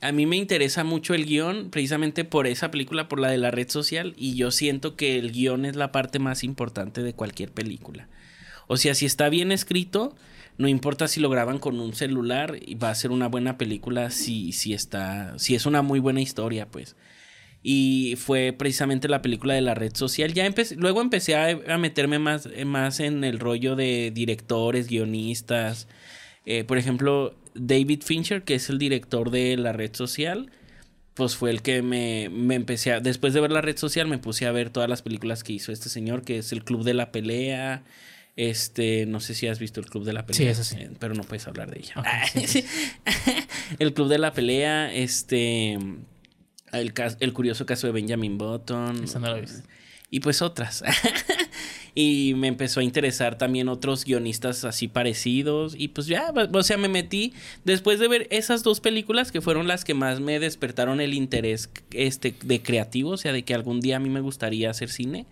a mí me interesa mucho el guion, precisamente por esa película, por la de la red social, y yo siento que el guion es la parte más importante de cualquier película. O sea, si está bien escrito, no importa si lo graban con un celular, va a ser una buena película si, si está, si es una muy buena historia, pues y fue precisamente la película de la red social. Ya empecé, luego empecé a, a meterme más, más en el rollo de directores, guionistas. Eh, por ejemplo, David Fincher, que es el director de la red social, pues fue el que me, me empecé a... Después de ver la red social me puse a ver todas las películas que hizo este señor, que es el Club de la Pelea. Este, no sé si has visto el Club de la Pelea. Sí, eso sí. eh, Pero no puedes hablar de ella. Sí, el Club de la Pelea, este... El, cas- el curioso caso de Benjamin Button. No. Y pues otras. y me empezó a interesar también otros guionistas así parecidos. Y pues ya, o sea, me metí. Después de ver esas dos películas que fueron las que más me despertaron el interés este, de creativo, o sea, de que algún día a mí me gustaría hacer cine.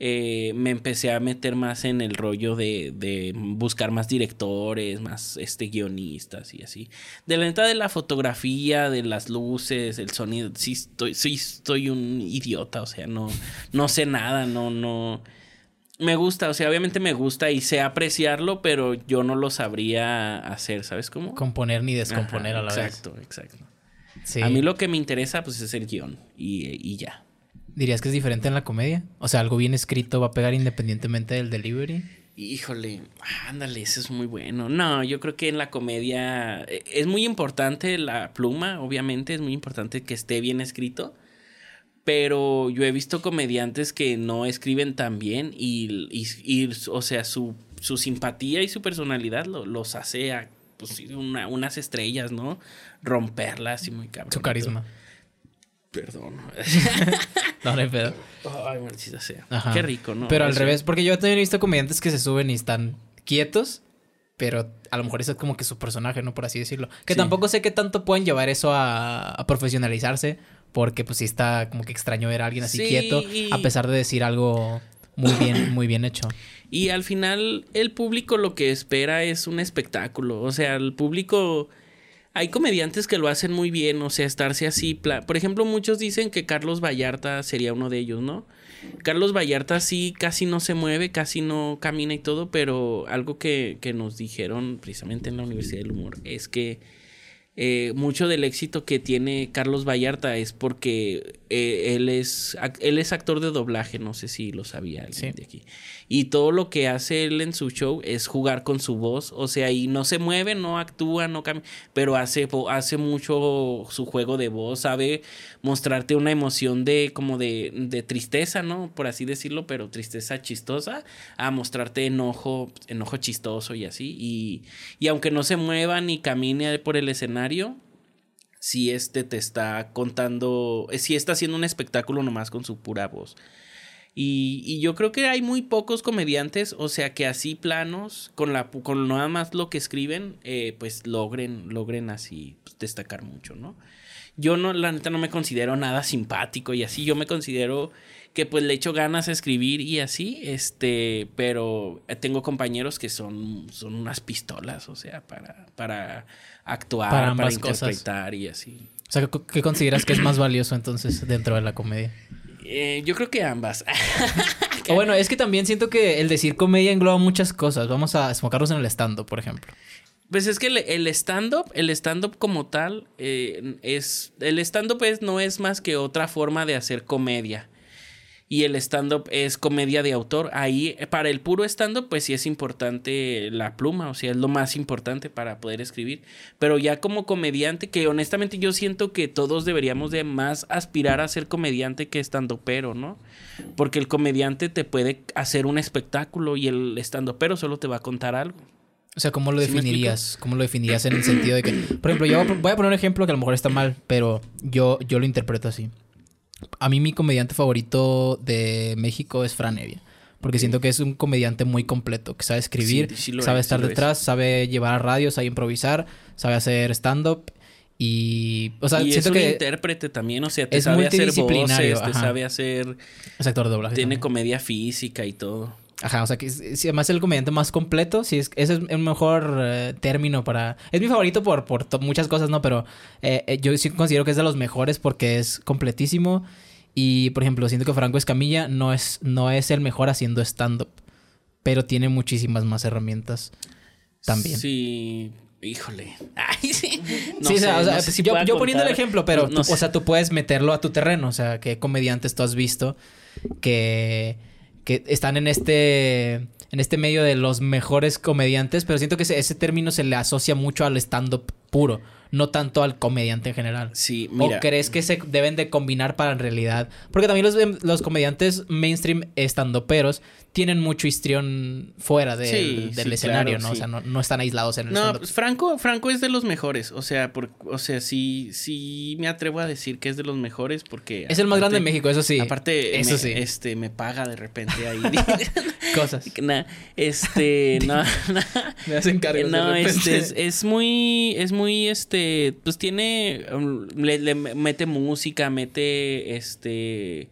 Eh, me empecé a meter más en el rollo de, de buscar más directores, más este guionistas y así. De la neta de la fotografía, de las luces, el sonido, sí estoy, sí estoy un idiota, o sea, no, no sé nada, no, no. Me gusta, o sea, obviamente me gusta y sé apreciarlo, pero yo no lo sabría hacer, ¿sabes cómo? Componer ni descomponer Ajá, a la exacto, Exacto, exacto. vez. A mí lo que me interesa, pues, es el guion y, y ya. ¿Dirías que es diferente en la comedia? O sea, algo bien escrito va a pegar independientemente del delivery. Híjole, ándale, eso es muy bueno. No, yo creo que en la comedia eh, es muy importante la pluma, obviamente, es muy importante que esté bien escrito. Pero yo he visto comediantes que no escriben tan bien y, y- y, o sea, su, su simpatía y su personalidad lo- los hace a, pues, una- unas estrellas, ¿no? Romperlas y muy cabrón. Su carisma. Perdón. No, no hay pedo. Ay, maldita sea. Ajá. Qué rico, ¿no? Pero al Eso. revés, porque yo también he visto comediantes que se suben y están quietos, pero a lo mejor eso es como que su personaje, ¿no? Por así decirlo. Que Sí. tampoco sé qué tanto pueden llevar eso a, a profesionalizarse, porque pues sí está como que extraño ver a alguien así Sí, quieto, a pesar de decir algo muy bien, muy bien hecho. Y al final el público lo que espera es un espectáculo. O sea, el público... Hay comediantes que lo hacen muy bien, o sea, estarse así... Por ejemplo, muchos dicen que Carlos Vallarta sería uno de ellos, ¿no? Carlos Vallarta sí casi no se mueve, casi no camina y todo, pero algo que, que nos dijeron precisamente en la Universidad del Humor es que eh, mucho del éxito que tiene Carlos Vallarta es porque eh, él, es, él es actor de doblaje, no sé si lo sabía alguien Sí. de aquí. Y todo lo que hace él en su show es jugar con su voz, o sea, y no se mueve, no actúa, no cambia, pero hace, hace mucho su juego de voz, sabe mostrarte una emoción de como de, de tristeza, ¿no? Por así decirlo, pero tristeza chistosa, a mostrarte enojo, enojo chistoso y así. Y, y aunque no se mueva ni camine por el escenario, si este te está contando, eh, si está haciendo un espectáculo nomás con su pura voz. Y, y yo creo que hay muy pocos comediantes, o sea, que así planos, con, la, con nada más lo que escriben, eh, pues logren, logren así pues, destacar mucho, ¿no? Yo no, la neta no me considero nada simpático y así, yo me considero que pues le echo ganas a escribir y así, este, pero tengo compañeros que son, son unas pistolas, o sea, para, para actuar, Para para, cosas. interpretar y así. O sea, ¿qué, qué consideras que es más valioso entonces dentro de la comedia? Eh, yo creo que ambas. O bueno, es que también siento que el decir comedia engloba muchas cosas. Vamos a enfocarnos en el stand por ejemplo. Pues es que el- stand-up, el stand-up como tal, eh, es. El stand-up no es más que otra forma de hacer comedia. Y el stand-up es comedia de autor. Ahí, eh, para el puro stand-up, pues sí es importante la pluma, o sea, es lo más importante para poder escribir. Pero ya como comediante, que honestamente yo siento que todos deberíamos de más aspirar a ser comediante que stand-upero, ¿no? Porque el comediante te puede hacer un espectáculo y el stand-upero solo te va a contar algo. O sea, ¿cómo lo ¿Sí me definirías? ¿Cómo lo definirías en el sentido de que, por ejemplo, yo voy a poner un ejemplo que a lo mejor está mal, pero yo, yo lo interpreto así. A mí mi comediante favorito de México es Fran Evia. Porque siento que es un comediante muy completo, que sabe escribir, Sí, sí lo sabe es, estar es. detrás, sabe llevar a radio, sabe improvisar, sabe hacer stand-up y... O sea, y es siento un que intérprete también, o sea, te es sabe hacer te sabe hacer, es actor de doblaje. tiene también. comedia física y todo. Ajá, o sea que es, es- además es el comediante más completo, sí, es, ese es el mejor eh, término para... Es mi favorito por, por muchas cosas, ¿no? Pero eh, eh, yo sí considero que es de los mejores porque es completísimo y, por ejemplo, siento que Franco Escamilla no es, no es el mejor haciendo stand-up, pero tiene muchísimas más herramientas también. Sí, híjole. Ay, sí. No sí, sé, o sea, no sé si yo, yo poniendo el ejemplo, pero No- tú- o sea, tú puedes meterlo a tu terreno. O sea, qué comediantes tú has visto que, que están en este, en este medio de los mejores comediantes, pero siento que ese, ese término se le asocia mucho al stand-up puro, no tanto al comediante en general. Sí, mira. ¿O crees que se deben de combinar para en realidad? Porque también los, los comediantes mainstream estandoperos tienen mucho histrión fuera del, Sí, del sí, escenario, claro, ¿no? O sea, no, no están aislados en el No, pues Franco, Franco es de los mejores. O sea, por, o sea, sí, sí me atrevo a decir que es de los mejores porque. Es el más grande aparte- México, eso sí. Aparte, eso me, sí. este, me paga de repente ahí. Cosas. Nah, este, no. Me hacen cargos No, de repente. este es, es muy, es muy, este, pues tiene, um, le, le mete música, mete, este,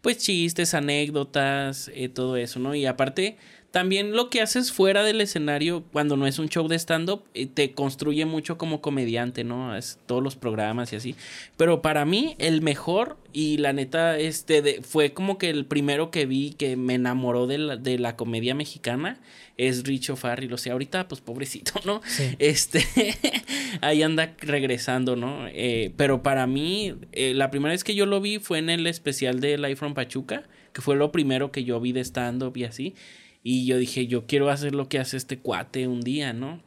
pues chistes, anécdotas, eh, todo eso, ¿no? Y aparte, también lo que haces fuera del escenario, cuando no es un show de stand-up, eh, te construye mucho como comediante, ¿no? Es todos los programas y así. Pero para mí, el mejor, y la neta, este, de- fue como que el primero que vi que me enamoró de la, de la comedia mexicana, es Richo Farrell. O sea, ahorita, pues pobrecito, ¿no? Sí. Este, ahí anda regresando, ¿no? Eh, pero para mí, eh, la primera vez que yo lo vi fue en el especial de Live from Pachuca, que fue lo primero que yo vi de stand-up y así. Y yo dije, yo quiero hacer lo que hace este cuate un día, ¿no?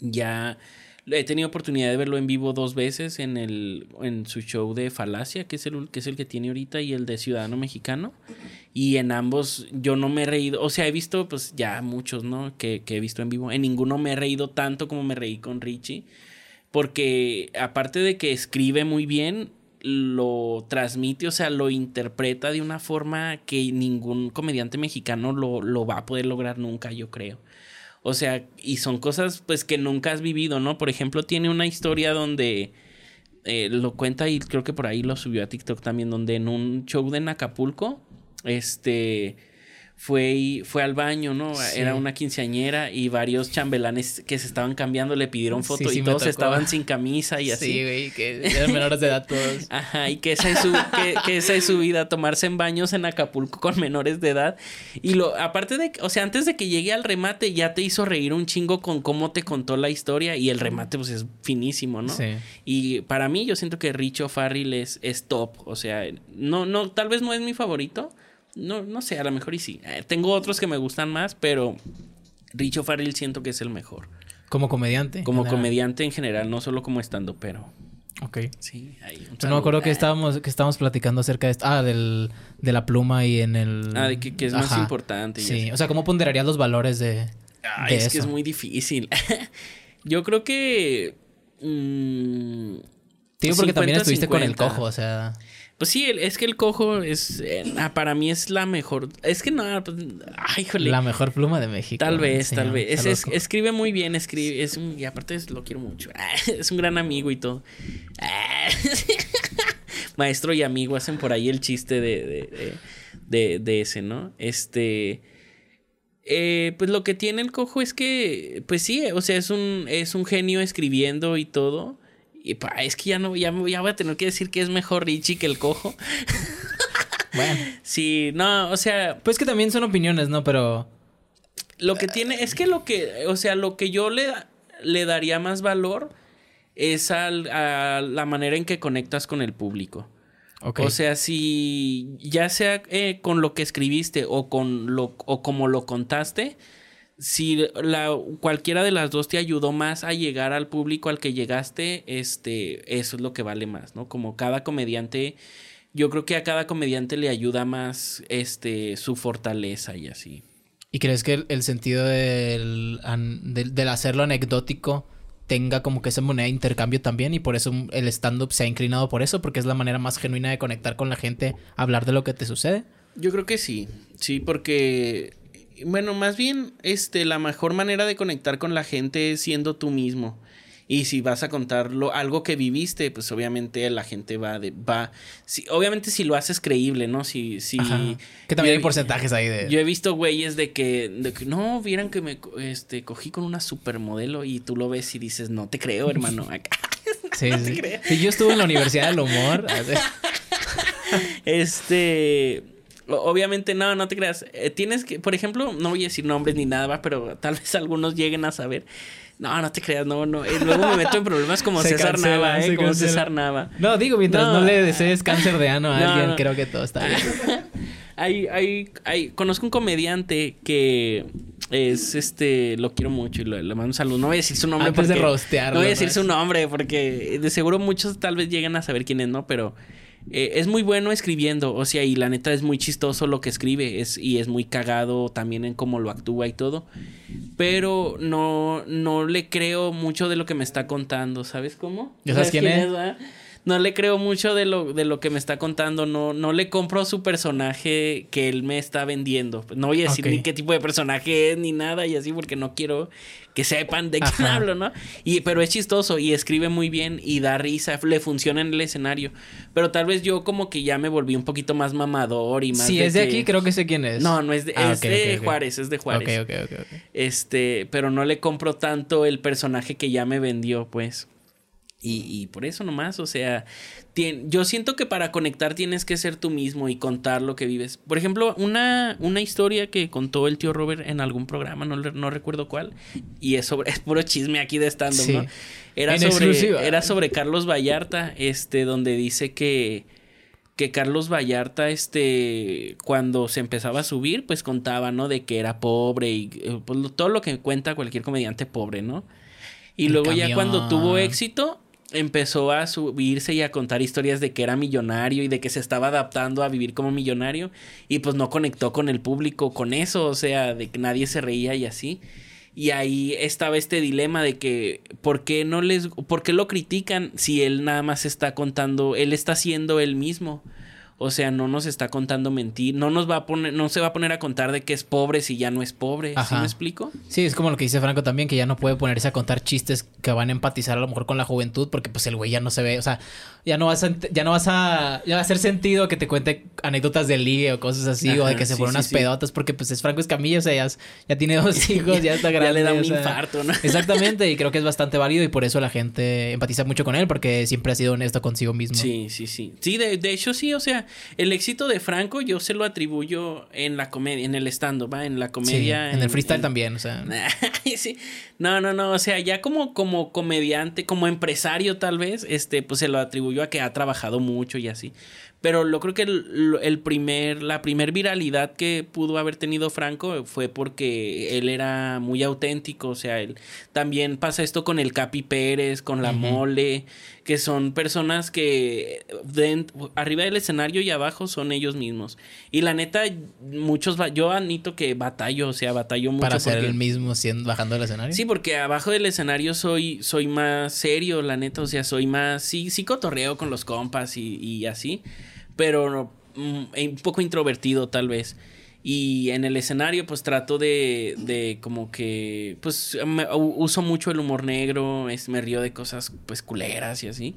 Ya he tenido oportunidad de verlo en vivo dos veces en el en su show de Falacia, que es el que es el que tiene ahorita y el de Ciudadano Mexicano. Y en ambos yo no me he reído, o sea, he visto pues ya muchos, ¿no? Que, que he visto en vivo. En ninguno me he reído tanto como me reí con Richie. Porque aparte de que escribe muy bien, lo transmite, o sea, lo interpreta de una forma que ningún comediante mexicano lo, lo va a poder lograr nunca, yo creo. O sea, y son cosas pues que nunca has vivido, ¿no? Por ejemplo, tiene una historia donde eh, lo cuenta y creo que por ahí lo subió a TikTok también, donde en un show de Acapulco, este fue fue al baño, ¿no? Sí. Era una quinceañera y varios chambelanes que se estaban cambiando le pidieron foto sí y todos tocó. estaban sin camisa y así. Sí, güey, que eran menores de edad todos. Ajá, y que esa es su, que, que esa es su vida, tomarse en baños en Acapulco con menores de edad. Y lo, aparte de, o sea, antes de que llegue al remate, ya te hizo reír un chingo con cómo te contó la historia. Y el remate, pues, es finísimo, ¿no? Sí. Y para mí, yo siento que Richo Farrell es, es top. O sea, no, no, tal vez no es mi favorito. No, no sé, a lo mejor y sí. Eh, tengo otros que me gustan más, pero Richo Farrell siento que es el mejor. Como comediante. Como general. comediante en general, no solo como estando, pero Ok. sí, ahí. un Yo no me acuerdo que estábamos, que estábamos platicando acerca de esto. Ah, del, de la pluma y en el. Ah, de que, que es más importante. y Sí, así. o sea, ¿cómo ponderarías los valores de, es que es muy difícil. Yo creo que. mm, digo porque también 50, estuviste con el 50. cojo, o sea. Pues sí, es que el cojo es. eh, ah, para mí es la mejor. Es que no. Pues, ay, híjole. La mejor pluma de México. Tal vez, tal vez. Es- es- escribe muy bien, escribe. Es un, y aparte es- lo quiero mucho. Es un gran amigo y todo. Maestro y amigo hacen por ahí el chiste de, de, de- de- de ese, ¿no? Este. eh, pues lo que tiene el cojo es que, pues sí, o sea, es un, es un genio escribiendo y todo. Y pa, es que ya no, ya, ya voy a tener que decir que es mejor Richie que el cojo. Bueno, Sí, no, o sea, pues que también son opiniones, ¿no? Pero. Lo que tiene, es que lo que, o sea, lo que yo le, le daría más valor es al- a la manera en que conectas con el público. O sea, si ya sea eh, con lo que escribiste o con lo o como lo contaste, si la cualquiera de las dos te ayudó más a llegar al público al que llegaste, este, eso es lo que vale más, ¿no? Como cada comediante, yo creo que a cada comediante le ayuda más, este, su fortaleza y así. ¿Y crees que el, el sentido del, del, del hacerlo anecdótico tenga como que esa moneda de intercambio también? Y por eso el stand-up se ha inclinado por eso, porque es la manera más genuina de conectar con la gente, hablar de lo que te sucede. Yo creo que sí, sí, porque, bueno, más bien, este, la mejor manera de conectar con la gente es siendo tú mismo. Y si vas a contarlo algo que viviste, pues obviamente la gente va de, va, sí, obviamente si lo haces creíble, ¿no? Si, si, Ajá. Que también yo hay porcentajes ahí de... Yo he visto güeyes de que, de que no, vieran que me, este, cogí con una supermodelo y tú lo ves y dices, no te creo, hermano. Acá. Sí, no te creas. Sí, yo estuve en la Universidad del Humor. Este. Obviamente, no, no te creas. Eh, tienes que, por ejemplo, no voy a decir nombres ni nada, pero tal vez algunos lleguen a saber. No, no te creas, no, no. Eh, luego me meto en problemas como Se César cancela, Nava, ¿eh? Como cancela. César Nava. No, digo, mientras no, No. le desees cáncer de ano a No, alguien, no. creo que todo está bien. hay, hay, hay, conozco un comediante que es este, lo quiero mucho y le, mando un saludo. No voy a decir su nombre Antes de porque- rostearlo, No voy a decir su nombre porque de seguro muchos tal vez lleguen a saber quién es, ¿no? Pero eh, es muy bueno escribiendo, o sea, y la neta es muy chistoso lo que escribe, es, y es muy cagado también en cómo lo actúa y todo. Pero no, no le creo mucho de lo que me está contando, ¿sabes cómo? ¿Ya sabes quién es? No le creo mucho de lo, de lo que me está contando. No, no le compro su personaje que él me está vendiendo. No voy a decir ni qué tipo de personaje es ni nada y así porque no quiero que sepan de qué hablo, ¿no? Y, pero es chistoso y escribe muy bien y da risa, le funciona en el escenario. Pero tal vez yo como que ya me volví un poquito más mamador y más. Si es de aquí, creo que sé quién es. No, no es de, ah, es de Juárez, es de Juárez. Ok, ok, ok. Este, pero no le compro tanto el personaje que ya me vendió, pues. Y, por eso nomás, o sea, yo siento que para conectar tienes que ser tú mismo y contar lo que vives. Por ejemplo, una, una historia que contó el tío Robert en algún programa, no, no recuerdo cuál, y es sobre, es puro chisme aquí de stand ¿no? Era sobre, era sobre Carlos Vallarta, este, donde dice que, que Carlos Vallarta, este, cuando se empezaba a subir, pues contaba, ¿no? De que era pobre y eh, pues, todo lo que cuenta cualquier comediante pobre, ¿no? Y luego ya cuando tuvo éxito, empezó a subirse y a contar historias de que era millonario y de que se estaba adaptando a vivir como millonario y pues no conectó con el público con eso, o sea, de que nadie se reía y así. Y ahí estaba este dilema de que ¿por qué no les por qué lo critican si él nada más está contando, él está siendo él mismo? O sea, no nos está contando mentir, no nos va a poner, no se va a poner a contar de que es pobre si ya no es pobre. ¿Sí me explico? Sí, es como lo que dice Franco también, que ya no puede ponerse a contar chistes que van a empatizar a lo mejor con la juventud, porque pues el güey ya no se ve, o sea, ya no vas a, ya no vas a, ya va a hacer sentido que te cuente anécdotas de ligue o cosas así, o de que se fueron unas pedotas, porque pues es Franco Escamilla, o sea, ya, tiene dos hijos, ya está grande. ya le da un infarto, ¿no? Exactamente, y creo que es bastante válido y por eso la gente empatiza mucho con él, porque siempre ha sido honesto consigo mismo. Sí, sí, sí. Sí, de, de hecho sí, o sea, el éxito de Franco yo se lo atribuyo en la comedia, en el stand ¿va? En la comedia. en, el freestyle también, o sea. sí. No, no, no, o sea, ya como, como comediante, como empresario tal vez, este, pues se lo atribuyó a que ha trabajado mucho y así. Pero lo creo que el, primer, la primer viralidad que pudo haber tenido Franco fue porque él era muy auténtico. O sea, él también pasa esto con el Capi Pérez, con la Mole, que son personas que arriba del escenario y abajo son ellos mismos. Y la neta, muchos, yo admito que batallo, o sea, batallo mucho. Para ser el mismo siendo, bajando del escenario. Sí, porque abajo del escenario soy, soy más serio, la neta, o sea, soy más, sí, sí cotorreo con los compas y, y así pero mm, un poco introvertido tal vez. Y en el escenario pues trato de, de como que, pues uso mucho el humor negro, es, me río de cosas pues culeras y así.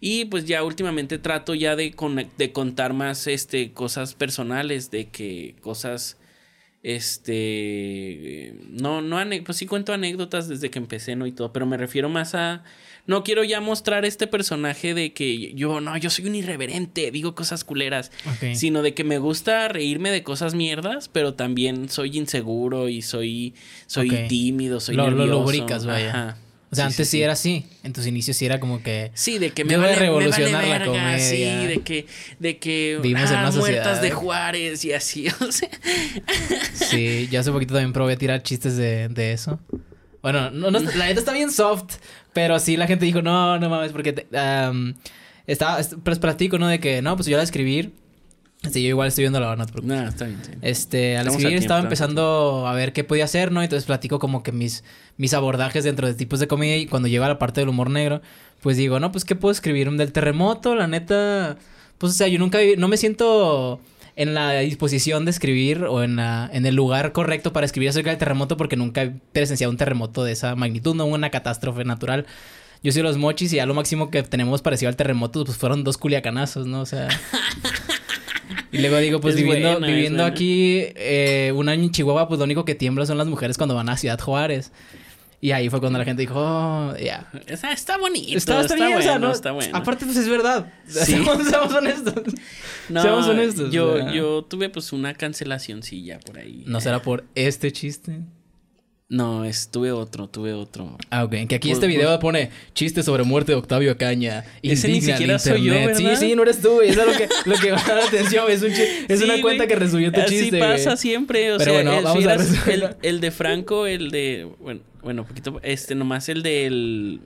Y pues ya últimamente trato ya de, de contar más este, cosas personales, de que cosas este no no pues sí cuento anécdotas desde que empecé no y todo pero me refiero más a no quiero ya mostrar este personaje de que yo, no, yo soy un irreverente, digo cosas culeras, sino de que me gusta reírme de cosas mierdas, pero también soy inseguro y soy, soy tímido, soy lo, nervioso. vaya. O sea, antes sí, era así. En tus inicios sí era como que. Sí, de que me vale, revolucionar la comedia. Sí, de que. De que. Vivimos en ah, una muertas de Juárez y así. O sea. sí, yo hace poquito también probé a tirar chistes de, de eso. Bueno, no, no, la neta está bien soft, pero sí la gente dijo, no, no mames, porque estaba, pues platico, ¿no? De que, no, pues yo al escribir, este, yo igual estoy viendo la no No, está bien, Este, al escribir estaba empezando a ver qué podía hacer, ¿no? Entonces platico como que mis, mis abordajes dentro de tipos de comedia y cuando llega la parte del humor negro, pues digo, no, pues ¿qué puedo escribir? Del terremoto, la neta, pues o sea, yo nunca, no me siento en la disposición de escribir o en, la, en el lugar correcto para escribir acerca del terremoto porque nunca he presenciado un terremoto de esa magnitud, no una catástrofe natural. Yo soy los mochis y ya lo máximo que tenemos parecido al terremoto pues fueron dos culiacanazos, ¿no? O sea... Y luego digo, pues viviendo, viviendo aquí eh, un año en Chihuahua, pues lo único que tiembla son las mujeres cuando van a Ciudad Juárez. Y ahí fue cuando la gente dijo, oh, ya. Está, bonito. Está, está, bien, bueno, ¿no? está bueno. Aparte, pues es verdad. Sí. Seamos, honestos. No, seamos honestos. Yo, yo tuve pues una cancelación, sí, ya por ahí. ¿No será por este chiste? No, es, tuve otro, tuve otro. Ah, ok. Que aquí este video pone chiste sobre muerte de Octavio Caña. Ese ni siquiera soy yo, ¿verdad? Sí, sí, no eres tú. Eso es lo que, lo que va a dar atención. Es, un es una cuenta que resumió tu chiste. Así pasa siempre. O Pero sea, bueno, vamos a el, el de Franco, el de... Bueno, bueno, poquito... Este, nomás el del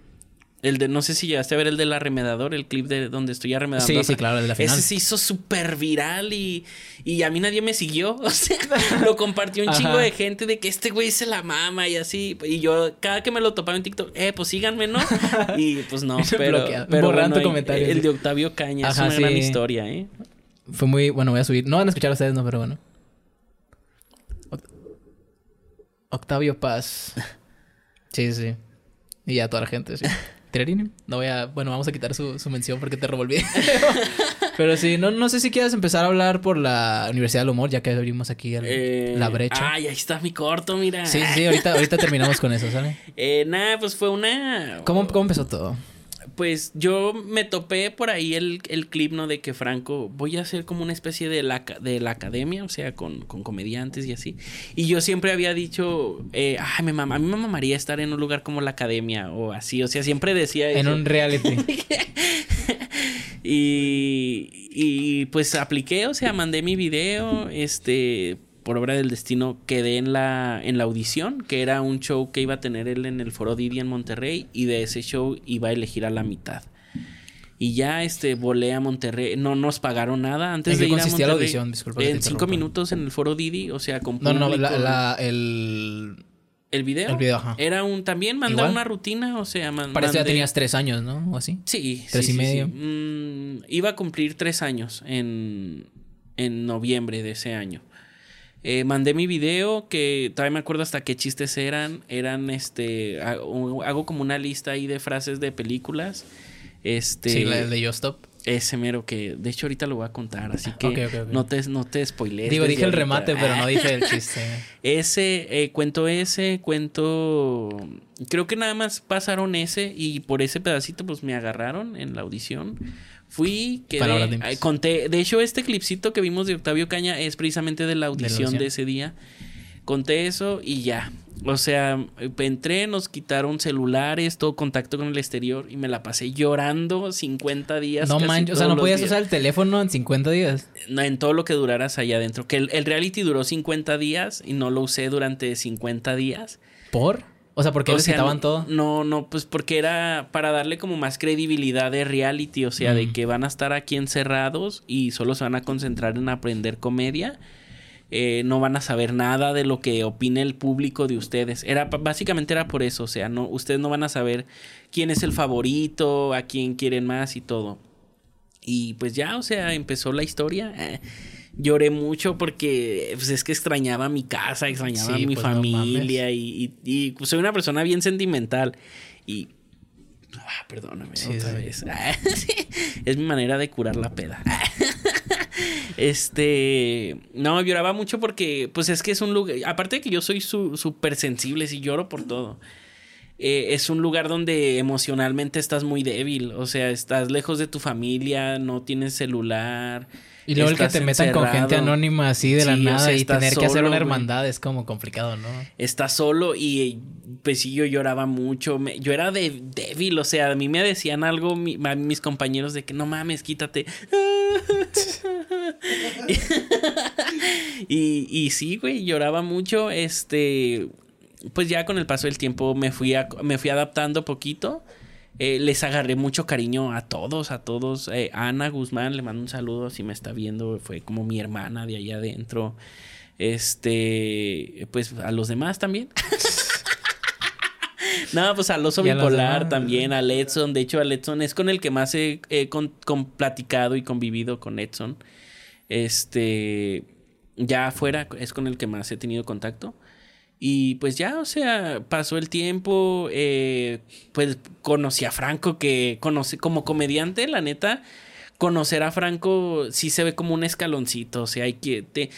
El de, no sé si llegaste a ver el del arremedador, el clip de donde estoy arremedando. Sí, sí, claro, el de la final. Ese se hizo súper viral y, y a mí nadie me siguió. O sea, lo compartió un chingo de gente de que este güey se la mama y así. Y yo, cada que me lo topaba en TikTok, eh, pues síganme, ¿no? Y pues no, pero. pero Borrando bueno, comentarios. El de Octavio Caña Ajá, es una gran historia, ¿eh? Fue muy... Bueno, voy a subir. No van a escuchar ustedes, no, pero bueno. Oct- Octavio Paz. Sí, sí. Y ya toda la gente, sí. No voy a... Bueno, vamos a quitar su, su mención porque te video. pero sí, no, no sé si quieres empezar a hablar por la Universidad del Humor, ya que abrimos aquí el- Eh, la brecha. Ay, ahí está mi corto, mira. Sí, sí, sí. Ahorita, ahorita terminamos con eso, ¿sale? Eh, nada, pues fue una. ¿Cómo, ¿Cómo empezó todo? Pues yo me topé por ahí el, el clip, ¿no? De que Franco, voy a hacer como una especie de la, de la academia, o sea, con, con comediantes y así. Y yo siempre había dicho, eh, ay, me mama, a mí me mamaría estar en un lugar como la academia o así, o sea, siempre decía eso. En un reality. Y, y pues apliqué, o sea, mandé mi video, este, por obra del destino, quedé en la, en la audición, que era un show que iba a tener él en el Foro Didi en Monterrey, y de ese show iba a elegir a la mitad. Y ya, este, volé a Monterrey, no nos pagaron nada antes ¿En de qué ir a consistía la Monterrey. audición? Disculpa que te En cinco minutos en el Foro Didi, o sea, con No, no, la, la- el... ¿El video? El video, ajá. Era un, también manda Igual. una rutina, o sea, man- Parece que ya tenías tres años, ¿no? O así. Sí, Tres sí, y sí, medio. sí. Mm, iba a cumplir tres años en, en noviembre de ese año. Eh, mandé mi video que todavía me acuerdo hasta qué chistes eran. Eran este. Hago, hago como una lista ahí de frases de películas. Este. Sí, la de Yo Stop. Ese mero que. De hecho, ahorita lo voy a contar. Así que Ok, ok, ok. no te, no te spoilees. Digo, dije el remate, pero no dije el chiste. Ese, eh, cuento ese, cuento. Creo que nada más pasaron ese y por ese pedacito, pues me agarraron en la audición. Fui, quedé, limpias. ay, conté. De hecho, este clipcito que vimos de Octavio Caña es precisamente de la audición de, ese día. Conté eso y ya. O sea, entré, nos quitaron celulares, todo contacto con el exterior y me la pasé llorando 50 días. No manches, o sea, no podías días. usar el teléfono en 50 días. No, en todo lo que duraras allá adentro. Que el, el reality duró 50 días y no lo usé durante 50 días. ¿Por? O sea, porque O les sea, quitaban no, todo. No, no, pues porque era para darle como más credibilidad de reality, o sea, de Mm. que van a estar aquí encerrados y solo se van a concentrar en aprender comedia. Eh, no van a saber nada de lo que opine el público de ustedes. Era básicamente era por eso, o sea, no, ustedes no van a saber quién es el favorito, a quién quieren más y todo. Y pues ya, o sea, empezó la historia. Lloré mucho porque pues, es que extrañaba mi casa, extrañaba Sí, mi pues, no familia y, y- y, pues, soy una persona bien sentimental. Y... ah, perdóname Sí, otra vez. Sí, es mi manera de curar la peda. Este, no, lloraba mucho porque, pues es que es un lugar, aparte de que yo soy su- súper sensible, si lloro por todo. Eh, es un lugar donde emocionalmente estás muy débil, o sea, estás lejos de tu familia, no tienes celular. Y luego el que te metan con gente anónima así de la Sí, o nada sea, y tener que hacer una hermandad es como complicado, ¿no? Estás solo y pues sí, yo lloraba mucho. me- yo era de, débil, o sea, a mí me decían algo mi- a mis compañeros de que no mames, quítate. y, y sí, güey, lloraba mucho. Este, pues ya con el paso del tiempo me fui, a- me fui adaptando poquito. Eh, les agarré mucho cariño a todos, a todos. Eh, Ana Guzmán, le mando un saludo si me está viendo. Fue como mi hermana de allá adentro. Este, pues a los demás también. no, pues al oso bipolar también, a Edson. De hecho, a Edson es con el que más he, he con- con- platicado y convivido con Edson. Este, ya afuera es con el que más he tenido contacto. Y pues ya, o sea, pasó el tiempo, eh, pues conocí a Franco, que conoce como comediante, la neta, conocer a Franco sí se ve como un escaloncito, o sea, hay que... Te,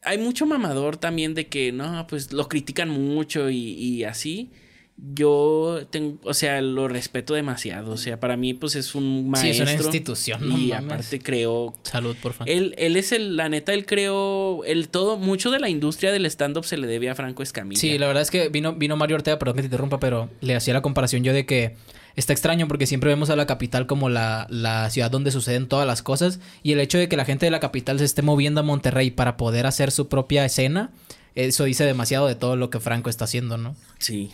hay mucho mamador también de que, no, pues lo critican mucho y, y así. Yo, tengo, o sea, lo respeto demasiado, o sea, para mí pues es un Sí, es maestro. una institución, no Y mames. aparte creó Salud, por favor. él, él es el, la neta, él creó el todo, mucho de la industria del stand-up se le debe a Franco Escamilla. Sí, la verdad es que vino, vino Mario Ortega, perdón que te interrumpa, pero le hacía la comparación yo de que está extraño porque siempre vemos a la capital como la, la ciudad donde suceden todas las cosas y el hecho de que la gente de la capital se esté moviendo a Monterrey para poder hacer su propia escena, eso dice demasiado de todo lo que Franco está haciendo, ¿no? Sí.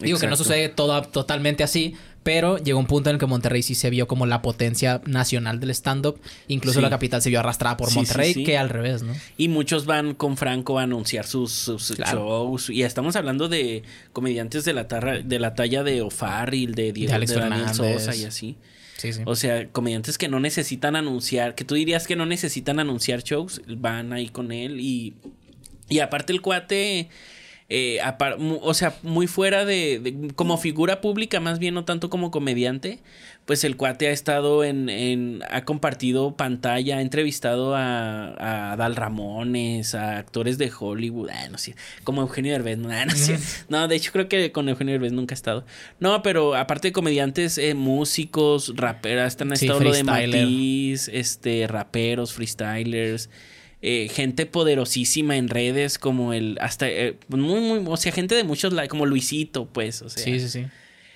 Digo que no sucede todo totalmente así, pero llegó un punto en el que Monterrey sí se vio como la potencia nacional del stand-up. Incluso Sí. la capital se vio arrastrada por sí, Monterrey, sí. que al revés, ¿no? Y muchos van con Franco a anunciar sus, sus Claro. shows. Y estamos hablando de comediantes de la, tarra- de la talla de O'Farrill, de Diego De Alex de Daniel. Sosa y así. Sí, sí. O sea, comediantes que no necesitan anunciar, que tú dirías que no necesitan anunciar shows, van ahí con él y, y aparte el cuate, eh, o sea, muy fuera de, de- como figura pública, más bien no tanto como comediante, pues el cuate ha estado en, en ha compartido pantalla, ha entrevistado a, a Dal Ramones, a actores de Hollywood, ah, no sé, como Eugenio Derbez, no, ah, no sé. No, de hecho creo que con Eugenio Derbez nunca ha estado. No, pero aparte de comediantes, eh, músicos, raperas, Sí, estado lo de. Matiz, este, raperos, freestylers, eh, gente poderosísima en redes como el, hasta, eh, muy, muy, o sea, gente de muchos, como Luisito, pues, o sea. Sí, sí, sí.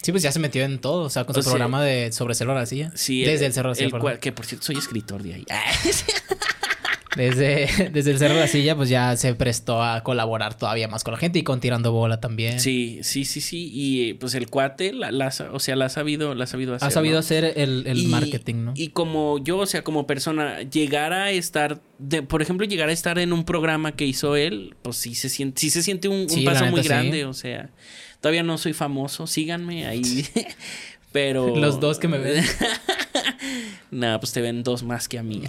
Sí, pues ya se metió en todo, o sea, con su sea, programa de sobre Cerro García. Sí, Desde el, Cerro García, el cual- que por cierto soy escritor de ahí. Desde, desde el Cerro de la Silla, pues ya se prestó a colaborar todavía más con la gente y con Tirando Bola también. Sí, sí, sí, sí. Y pues el cuate, la, la o sea, la ha sabido, la ha sabido hacer. Ha sabido ¿no? hacer el, el Y- marketing, ¿no? Y como yo, o sea, como persona, llegar a estar, de, por ejemplo, llegar a estar en un programa que hizo él, pues sí se siente, sí se siente un, un Sí, la paso muy sí. grande, o sea, todavía no soy famoso, síganme ahí, pero... Los dos que me ven. no, pues te ven dos más que a mí.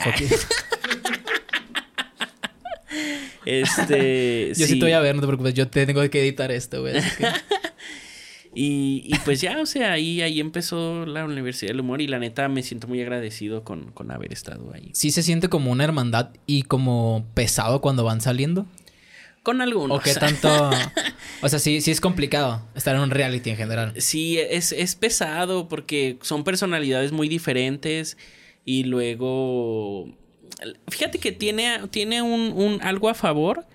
Este... Yo sí. te voy a ver, no te preocupes. Yo te tengo que editar esto, güey. que- Y, y pues ya, o sea, ahí, ahí empezó la Universidad del Humor y la neta me siento muy agradecido con, con haber estado ahí. Sí se siente como una hermandad y como pesado cuando van saliendo. Con algunos. ¿O qué tanto...? O sea, sí, sí es complicado estar en un reality en general. Sí, es, es pesado porque son personalidades muy diferentes y luego... Fíjate que tiene, tiene un, un algo a favor,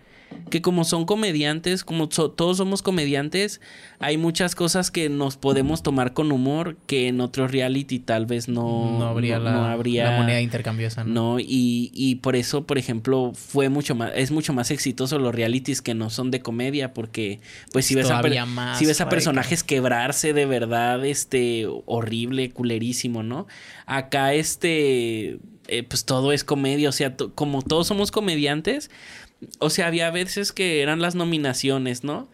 que como son comediantes, como so- todos somos comediantes, hay muchas cosas que nos podemos tomar con humor que en otro reality tal vez no, No habría, no- la, no habría- la moneda de intercambio esa, ¿no? ¿no? Y, y por eso, por ejemplo, fue mucho más, es mucho más exitoso los realities que no son de comedia, porque pues si ves, a, más si ves a personajes quebrarse de verdad, este, horrible, culerísimo, ¿no? Acá, este, eh, pues todo es comedia, o sea, como todos somos comediantes, o sea, había veces que eran las nominaciones, ¿no?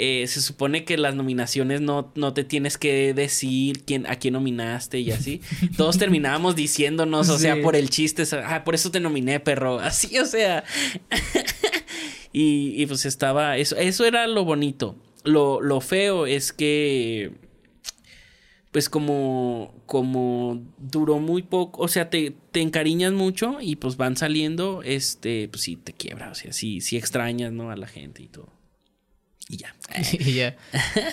Eh, se supone que las nominaciones no, no te tienes que decir quién, a quién nominaste y así. Todos terminábamos diciéndonos, o sea, por el chiste, ah, por eso te nominé, perro. Así, o sea. y, y pues estaba. Eso, eso era lo bonito. Lo, lo feo es que. Pues como. Como duró muy poco. O sea, te, te encariñas mucho y pues van saliendo. Este. Pues sí, te quiebra. O sea, sí, sí extrañas, ¿no? A la gente y todo. Y ya. y ya.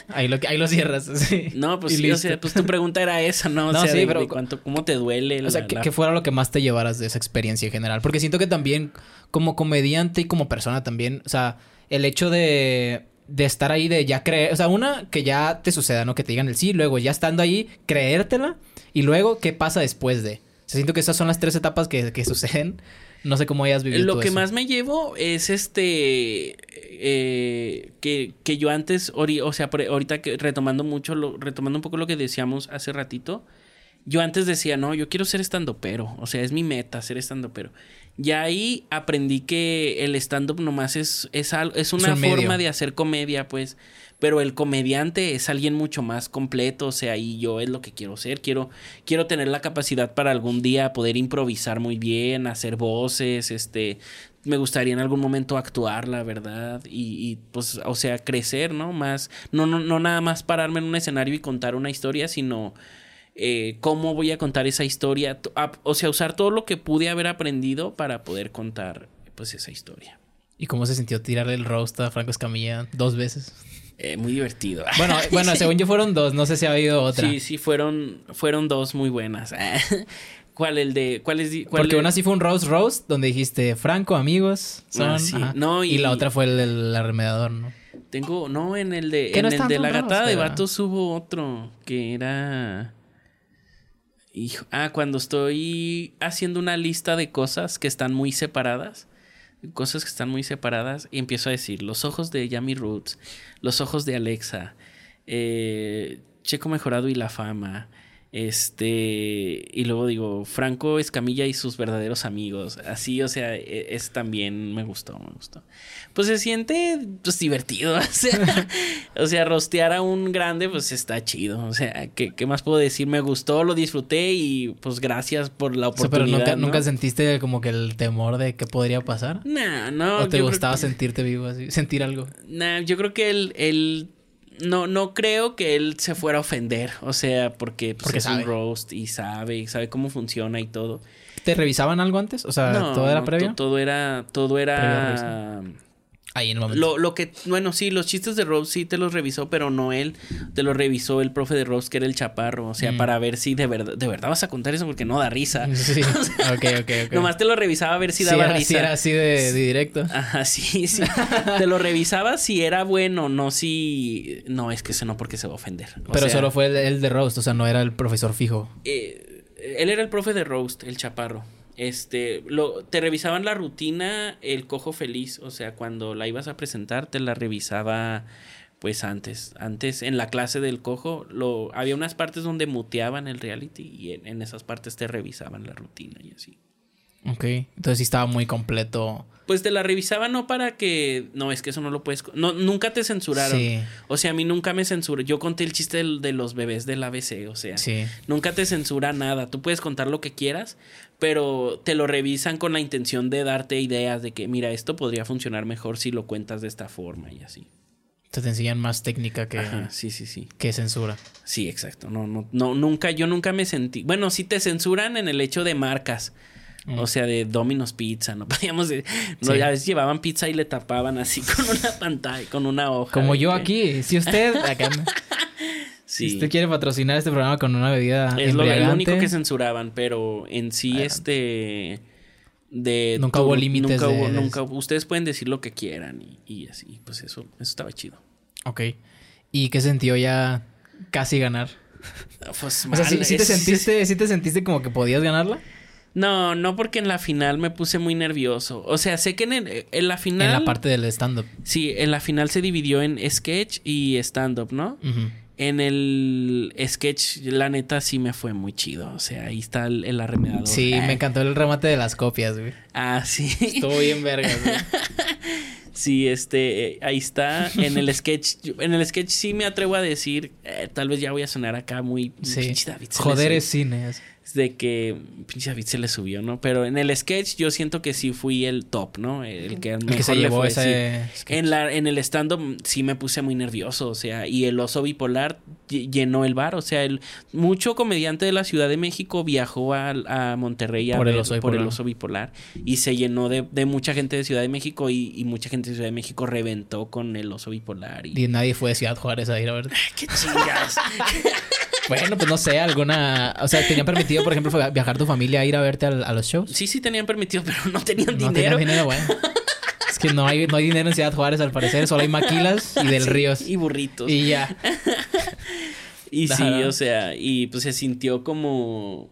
Ahí lo, ahí lo cierras. sí. No, pues sí, o sea, pues tu pregunta era esa, ¿no? O No, sea, sí, de, pero- de cuánto, cómo te duele. O sea, que, la- que fuera lo que más te llevaras de esa experiencia en general. Porque siento que también, como comediante y como persona también, o sea, el hecho de, de estar ahí, de ya creer, o sea, una, que ya te suceda, ¿no? Que te digan el sí, luego ya estando ahí, creértela, y luego, ¿qué pasa después de? O sea, siento que esas son las tres etapas que, que suceden. No sé cómo hayas vivido Lo que eso. más me llevo es este. eh, que, que yo antes, ori- o sea, ahorita que retomando mucho, lo, retomando un poco lo que decíamos hace ratito. Yo antes decía, no, yo quiero ser estandopero. O sea, es mi meta ser estandopero. Y ahí aprendí que el stand-up nomás es, es, es una un medio. forma de hacer comedia, pues. Pero el comediante es alguien mucho más completo. O sea, y yo es lo que quiero ser. Quiero, quiero tener la capacidad para algún día poder improvisar muy bien, hacer voces, este. Me gustaría en algún momento actuar, la verdad. Y, y, pues, o sea, crecer, ¿no? Más. No, no, no nada más pararme en un escenario y contar una historia, sino eh, cómo voy a contar esa historia. O sea, usar todo lo que pude haber aprendido para poder contar, pues, esa historia. ¿Y cómo se sintió tirarle el roast a Franco Escamilla dos veces? Eh, muy divertido. Bueno, bueno, Sí. según yo fueron dos, no sé si ha habido otra. Sí, sí, fueron, fueron dos muy buenas. ¿Cuál el de. ¿Cuál es? cuál Porque una sí fue un roast roast, donde dijiste Franco, amigos, son... Ah, sí. ajá. No, y... y- la otra fue el del arremedador, ¿no? Tengo. No, en el de. En no el de la gatada de vatos hubo otro. Que era. Hijo, ah, cuando estoy haciendo una lista de cosas que están muy separadas. Cosas que están muy separadas. Y empiezo a decir: los ojos de Yami Roots, los ojos de Alexa. eh, Checo Mejorado y la fama. Este, y luego digo, Franco Escamilla y sus verdaderos amigos. Así, o sea, e, es, también me gustó, me gustó. Pues se siente pues divertido. O sea, rostear a un grande, pues está chido. O sea, ¿qué, ¿qué, más puedo decir? Me gustó, lo disfruté y pues gracias por la oportunidad. pero nunca, sentiste como que el temor de qué podría pasar. No, no. ¿O te gustaba sentirte vivo así? Sentir algo. No, yo creo que el, el no, no creo que él se fuera a ofender. O sea, porque, pues, es un roast y sabe, sabe cómo funciona y todo. ¿Te revisaban algo antes? O sea, todo era previo. Todo era, todo era. Ahí en el momento. Lo, que, bueno, sí, los chistes de Rose sí te los revisó, pero no él. Te los revisó el profe de Rose, que era el chaparro. O sea, mm. para ver si de verdad, de verdad vas a contar eso porque no da risa. Sí, ok, ok, ok. Nomás te lo revisaba a ver si daba risa. Sí, era así de, directo. Ajá, sí, sí. te lo revisaba si era bueno, no si. No, es que eso no porque se va a ofender. pero solo fue el, de Roast, o sea, no era el profesor fijo. Eh, él era el profe de Roast, el chaparro. Este, lo, te revisaban la rutina el cojo feliz, o sea, cuando la ibas a presentar te la revisaba pues antes, antes en la clase del cojo lo había unas partes donde muteaban el reality y en, esas partes te revisaban la rutina y así. Ok, entonces sí estaba muy completo. Pues te la revisaba no para que. No, es que eso no lo puedes. No, nunca te censuraron. Sí. O sea, a mí nunca me censuró. Yo conté el chiste de, los bebés del ABC. O sea, sí. nunca te censura nada. Tú puedes contar lo que quieras, pero te lo revisan con la intención de darte ideas de que, mira, esto podría funcionar mejor si lo cuentas de esta forma y así. Te, te enseñan más técnica que, sí, sí, sí. que censura. Sí, exacto. No, no, no, nunca, yo nunca me sentí. Bueno, sí te censuran en el hecho de marcas. Mm. O sea, de Domino's Pizza, no podíamos. No, A veces llevaban pizza y le tapaban así con una pantalla, con una hoja. Como yo aquí. Si usted. Acá, Si usted quiere patrocinar este programa con una bebida. Es lo, único que censuraban, pero en sí, este. De nunca hubo límites. Nunca nunca. Ustedes pueden decir lo que quieran y, así. Pues eso, eso estaba chido. Ok. ¿Y qué sentió ya casi ganar? Pues o sea, ¿sí, te sentiste, ¿sí te sentiste como que podías ganarla? No, no porque en la final me puse muy nervioso. O sea, sé que en, en la final... En la parte del stand-up. Sí, en la final se dividió en sketch y stand-up, ¿no? En el sketch, la neta, sí me fue muy chido. O sea, ahí está el, el arremedador. Sí, me encantó el remate de las copias, güey. Ah, sí. Estuvo bien verga, güey. sí, este, eh, ahí está. En el sketch, en el sketch sí me atrevo a decir, eh, tal vez ya voy a sonar acá muy... Sí. Joder, es cine de que pinche David se le subió, ¿no? Pero en el sketch yo siento que sí fui el top, ¿no? El que, el que se llevó ese En la en el stand up sí me puse muy nervioso, o sea, y el oso bipolar llenó el bar, o sea, el mucho comediante de la Ciudad de México viajó a, a Monterrey a por, el oso, por el oso bipolar y se llenó de, de, mucha gente de Ciudad de México y, mucha gente de Ciudad de México reventó con el oso bipolar y, nadie fue de Ciudad Juárez a ir a ver. ¡Qué chingas! Bueno, pues no sé, alguna. O sea, ¿tenían permitido, por ejemplo, viajar tu familia a ir a verte a, los shows? Sí, sí, tenían permitido, pero no tenían dinero. No tenían dinero, bueno. Es que no hay, no hay dinero en Ciudad Juárez, al parecer. Solo hay maquilas y del ríos. Y burritos. Y ya. y sí, o sea, y pues se sintió como.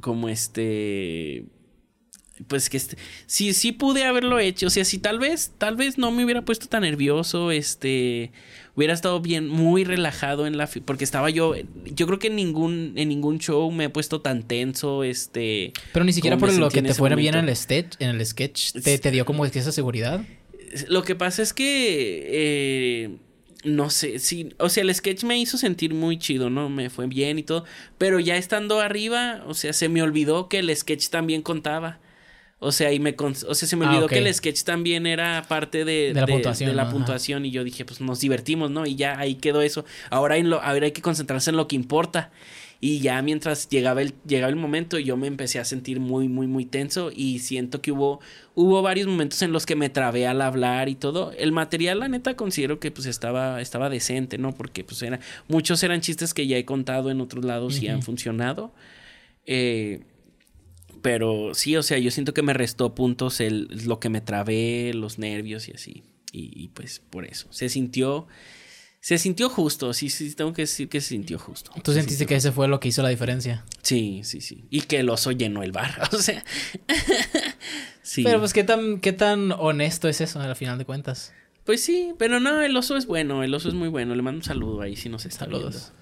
Como este pues que este, sí, sí pude haberlo hecho. O sea, si tal vez, tal vez no me hubiera puesto tan nervioso, este, hubiera estado bien, muy relajado en la, porque estaba yo, yo creo que en ningún, en ningún show me he puesto tan tenso, este. Pero ni siquiera por lo que te fuera bien en el sketch, en el sketch, te, te dio como esa seguridad. Lo que pasa es que, eh, no sé, sí, o sea, el sketch me hizo sentir muy chido, ¿no? Me fue bien y todo, pero ya estando arriba, o sea, se me olvidó que el sketch también contaba. O sea, y me o sea, se me ah, olvidó que el sketch también era parte de, la, puntuación, la puntuación. Y yo dije, pues nos divertimos, ¿no? Y ya ahí quedó eso. Ahora, en lo, ahora hay que concentrarse en lo que importa. Y ya mientras llegaba el, llegaba el momento, yo me empecé a sentir muy, muy, muy tenso. Y siento que hubo, hubo varios momentos en los que me trabé al hablar y todo. El material, la neta, considero que pues estaba, estaba decente, ¿no? Porque pues era, muchos eran chistes que ya he contado en otros lados y han funcionado. Eh, pero sí, o sea, yo siento que me restó puntos el, lo que me trabé, los nervios y así. Y, pues por eso. Se sintió. Se sintió justo, sí, sí, tengo que decir que se sintió justo. ¿Tú sentiste que ese fue lo que hizo la diferencia? Sí, sí, sí. Y que el oso llenó el bar, o sea. sí. Pero pues, ¿qué tan, ¿qué tan honesto es eso al final de cuentas? Pues sí, pero no, el oso es bueno, el oso es muy bueno. Le mando un saludo ahí si nos está Saludos.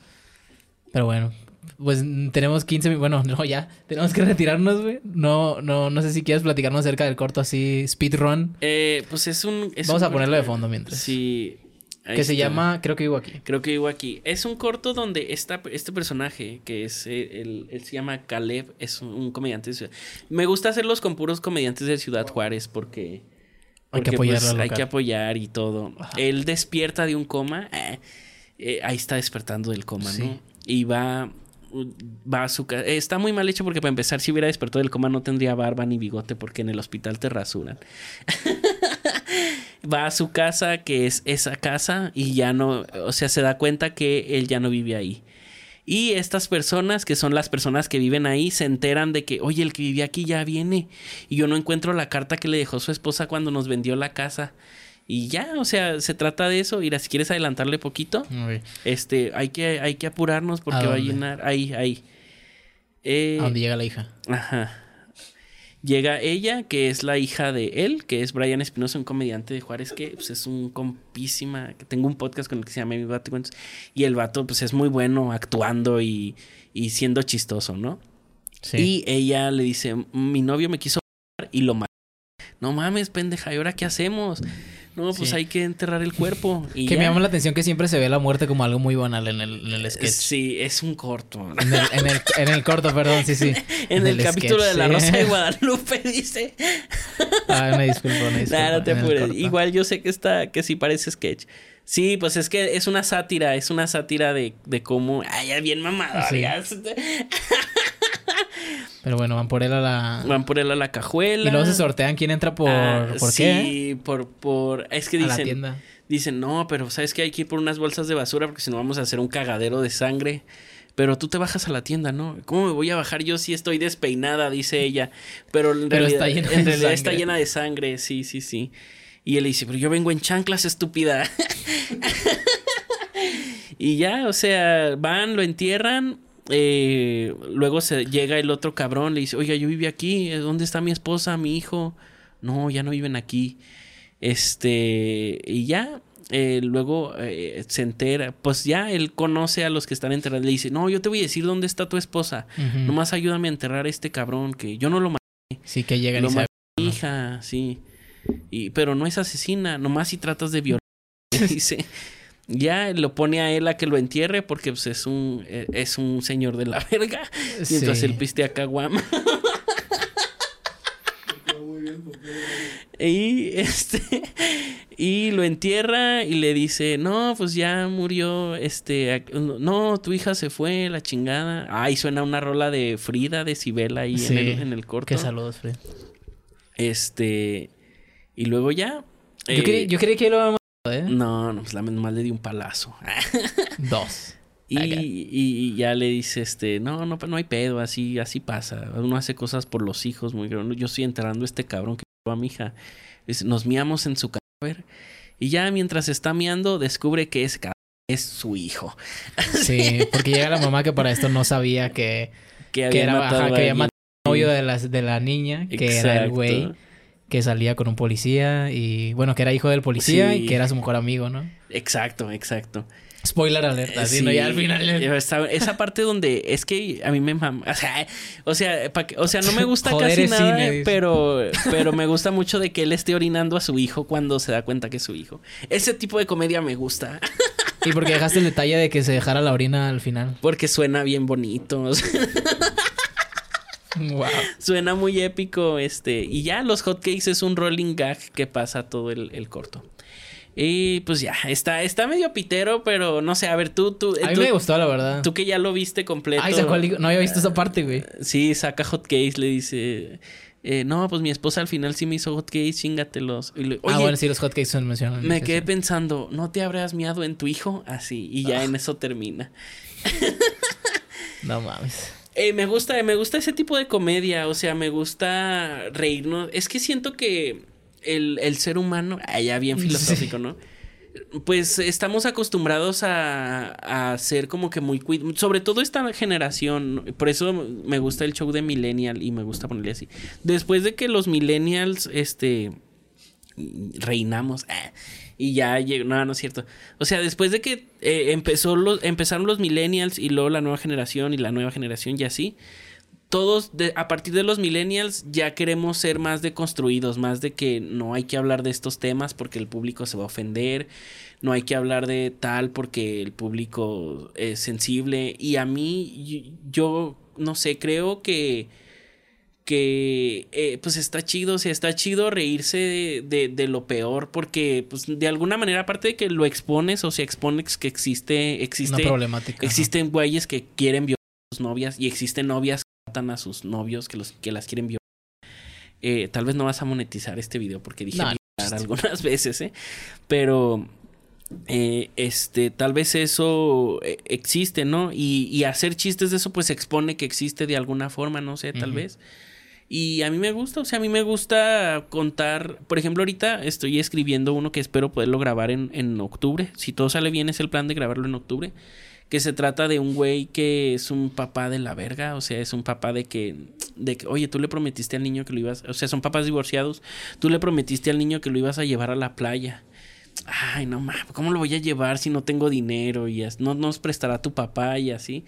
Pero bueno, pues tenemos 15 Bueno, no, ya. Tenemos que retirarnos, güey. No, no, no sé si quieres platicarnos acerca del corto así, speedrun. Eh, pues es un. es Vamos un a ponerlo corto- de fondo mientras. Sí. ahí que se llama Creo que vivo aquí. Creo que vivo aquí. Es un corto donde está este personaje, que es eh, el, él se llama Caleb, es un, un comediante de ciudad. Me gusta hacerlos con puros comediantes de Ciudad Juárez porque. Hay que porque, apoyar pues, hay que apoyar y todo. Ajá. Él despierta de un coma. eh, eh, ahí está despertando del coma, Sí. ¿no? Y va. Va a su casa. Está muy mal hecho porque, para empezar, si hubiera despertado del coma, no tendría barba ni bigote porque en el hospital te rasuran. va a su casa, que es esa casa, y ya no, o sea, se da cuenta que él ya no vive ahí. Y estas personas, que son las personas que viven ahí, se enteran de que, oye, el que vivía aquí ya viene. Y yo no encuentro la carta que le dejó su esposa cuando nos vendió la casa. Y ya, o sea, se trata de eso. Mira, si quieres adelantarle poquito, este, hay que, hay que apurarnos porque ¿A va a llenar. Ahí, ahí. Eh, ¿A dónde llega la hija? Ajá. Llega ella, que es la hija de él, que es Brian Espinosa, un comediante de Juárez, que pues, es un compísima, que tengo un podcast con el que se llama Mi Vato y Cuentos, y el vato pues es muy bueno actuando y, y siendo chistoso, ¿no? Sí. Y ella le dice, mi novio me quiso y lo mató. No mames, pendeja, ¿y ahora qué hacemos? No, pues Sí. hay que enterrar el cuerpo. Y que me llama la atención que siempre se ve la muerte como algo muy banal en el, en el sketch. Sí, es un corto. En, el, en, el, en el corto, perdón, sí, sí. En el, capítulo sketch, de La sí. Rosa de Guadalupe dice... Ah. Nah, no te en el apures. corto. Igual yo sé que está, que sí parece sketch. Sí, pues es que es una sátira, es una sátira de, de cómo. Ay, ya bien mamador. Sí. Pero bueno, van por él a la... Van por él a la cajuela. Y luego se sortean quién entra por... Ah, ¿Por sí, qué? por, por. Es que A la dicen. tienda. Dicen, no, pero sabes que hay que ir por unas bolsas de basura porque si no vamos a hacer un cagadero de sangre. Pero tú te bajas a la tienda, ¿no? ¿Cómo me voy a bajar yo si estoy despeinada? Dice ella. Pero en Pero realidad, está llena en de realidad está llena de sangre, sí, sí, sí. Y él dice, pero yo vengo en chanclas, estúpida. y ya, o sea, van, lo entierran. Eh, luego se llega el otro cabrón, le dice, oiga, yo viví aquí, ¿dónde está mi esposa, mi hijo? No, ya no viven aquí. Este, y ya, eh, luego eh, se entera, pues ya él conoce a los que están enterrados, le dice, no, yo te voy a decir dónde está tu esposa, nomás ayúdame a enterrar a este cabrón, que yo no lo maté, Sí, que llegan lo y se... maté a mi hija, sí, y, pero no es asesina, nomás si tratas de violar, dice. Ya lo pone a él a que lo entierre porque pues, es un eh, es un señor de la verga. Mientras él pistea caguama. Y este y lo entierra y le dice, "No, pues ya murió este no, tu hija se fue, la chingada." Ay, suena una rola de Frida de Sibela ahí Sí. en, el, en el corto. Qué saludos, Fred. Este y luego ya Yo, eh, creí, yo creí que lo ¿eh? no, no, pues la mal le di un palazo. Dos. Y, y- y ya le dice, este, no, no, no hay pedo, así, así pasa. Uno hace cosas por los hijos muy grandes. Yo estoy enterrando a este cabrón que a mi hija. Nos miamos en su cadáver. Y ya mientras está miando, descubre que ese cadáver es su hijo. Sí, porque llega la mamá que para esto no sabía que, Que que había era matado ajá, a que había alguien. matado al novio de la, de la niña, que era el güey que salía con un policía y bueno, que era hijo del policía Sí. y que era su mejor amigo, ¿no? Exacto, exacto. Spoiler alerta. Sí, Ya al final. esa, esa parte donde es que a mí me mama. O sea, o sea, pa' que- o sea no me gusta Joder, casi nada, cine, pero, pero me gusta mucho de que él esté orinando a su hijo cuando se da cuenta que es su hijo. Ese tipo de comedia me gusta. Y porque dejaste el detalle de que se dejara la orina al final. Porque suena bien bonito. o sea, Wow. suena muy épico. Este. Y ya los hotcakes es un rolling gag que pasa todo el, el corto. Y pues ya, está, está medio pitero, pero no sé, a ver, tú, tú, A mí tú, me gustó, la verdad. tú que ya lo viste completo. Ay, sacó el- No había visto esa parte, güey. Sí, saca hotcakes, le dice. eh, no, pues mi esposa al final sí me hizo hotcakes, chingatelos. Y le- ah, bueno, sí, los hotcakes se mencionan. me quedé pensando, ¿no te habrás miado en tu hijo? Así, y ya Ah. en eso termina. No mames. Eh, me gusta, me gusta ese tipo de comedia, o sea, me gusta reírnos. Es que siento que el, el ser humano, ah, ya bien filosófico, ¿no? Pues estamos acostumbrados a, a ser como que muy... cui- Sobre todo esta generación, por eso me gusta el show de Millennial y me gusta ponerle así. Después de que los Millennials, este, reinamos, ah, Y ya llegó, no, no es cierto. O sea, después de que eh, empezó los, empezaron los millennials y luego la nueva generación y la nueva generación y así, todos a partir de los millennials ya queremos ser más deconstruidos, más de que no hay que hablar de estos temas porque el público se va a ofender, no hay que hablar de tal porque el público es sensible y a mí yo, no sé, creo que que eh, pues está chido, o sea, está chido reírse de, de, lo peor porque pues de alguna manera aparte de que lo expones o sea, expones que existe existe Una problemática. Existen güeyes que quieren violar a sus novias y existen novias que matan a sus novios que los que las quieren violar. Eh, tal vez no vas a monetizar este video porque dije no, violar algunas veces, ¿eh? Pero eh, este, tal vez eso eh, existe, ¿no? Y, y, hacer chistes de eso, pues expone que existe de alguna forma, no sé, tal uh -huh. vez. Y a mí me gusta, o sea, a mí me gusta contar, por ejemplo, ahorita estoy escribiendo uno que espero poderlo grabar en, en octubre. Si todo sale bien es el plan de grabarlo en octubre. Que se trata de un güey que es un papá de la verga, o sea, es un papá de que, de que, oye, tú le prometiste al niño que lo ibas, o sea, son papás divorciados, tú le prometiste al niño que lo ibas a llevar a la playa. Ay, no mames, ¿cómo lo voy a llevar si no tengo dinero? Y no nos prestará tu papá y así.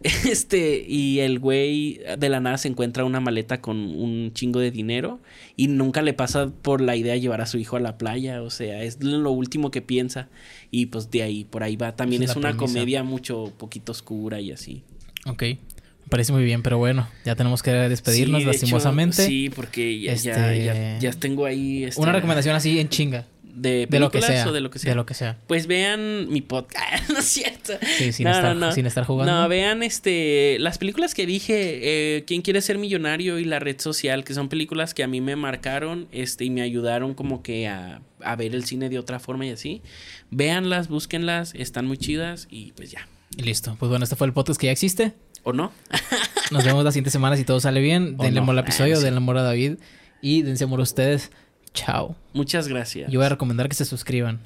Este, y el güey de la nada se encuentra una maleta con un chingo de dinero y nunca le pasa por la idea de llevar a su hijo a la playa, o sea, es lo último que piensa y pues de ahí, por ahí va. También es, es una premisa. comedia mucho poquito oscura y así. Ok. Me parece muy bien, pero bueno, ya tenemos que despedirnos sí, de lastimosamente. Hecho, sí, porque ya, este... ya, ya, ya, tengo ahí... Esta... Una recomendación así en chinga. De, de lo que sea o de lo que sea. De lo que sea. Pues vean mi podcast, no es cierto. Sí, sin, no, estar, no, no. sin estar jugando. No, vean este las películas que dije, eh, ¿Quién quiere ser millonario? y La red social, que son películas que a mí me marcaron este, y me ayudaron como que a, a ver el cine de otra forma y así. Véanlas, búsquenlas, están muy chidas y pues ya. Y listo. Pues bueno, este fue el podcast que ya existe. ¿O no? Nos vemos la siguiente semana si todo sale bien. Denle amor al episodio, ah, sí. denle amor a David y dense amor a ustedes. Chao. Muchas gracias. Yo voy a recomendar que se suscriban.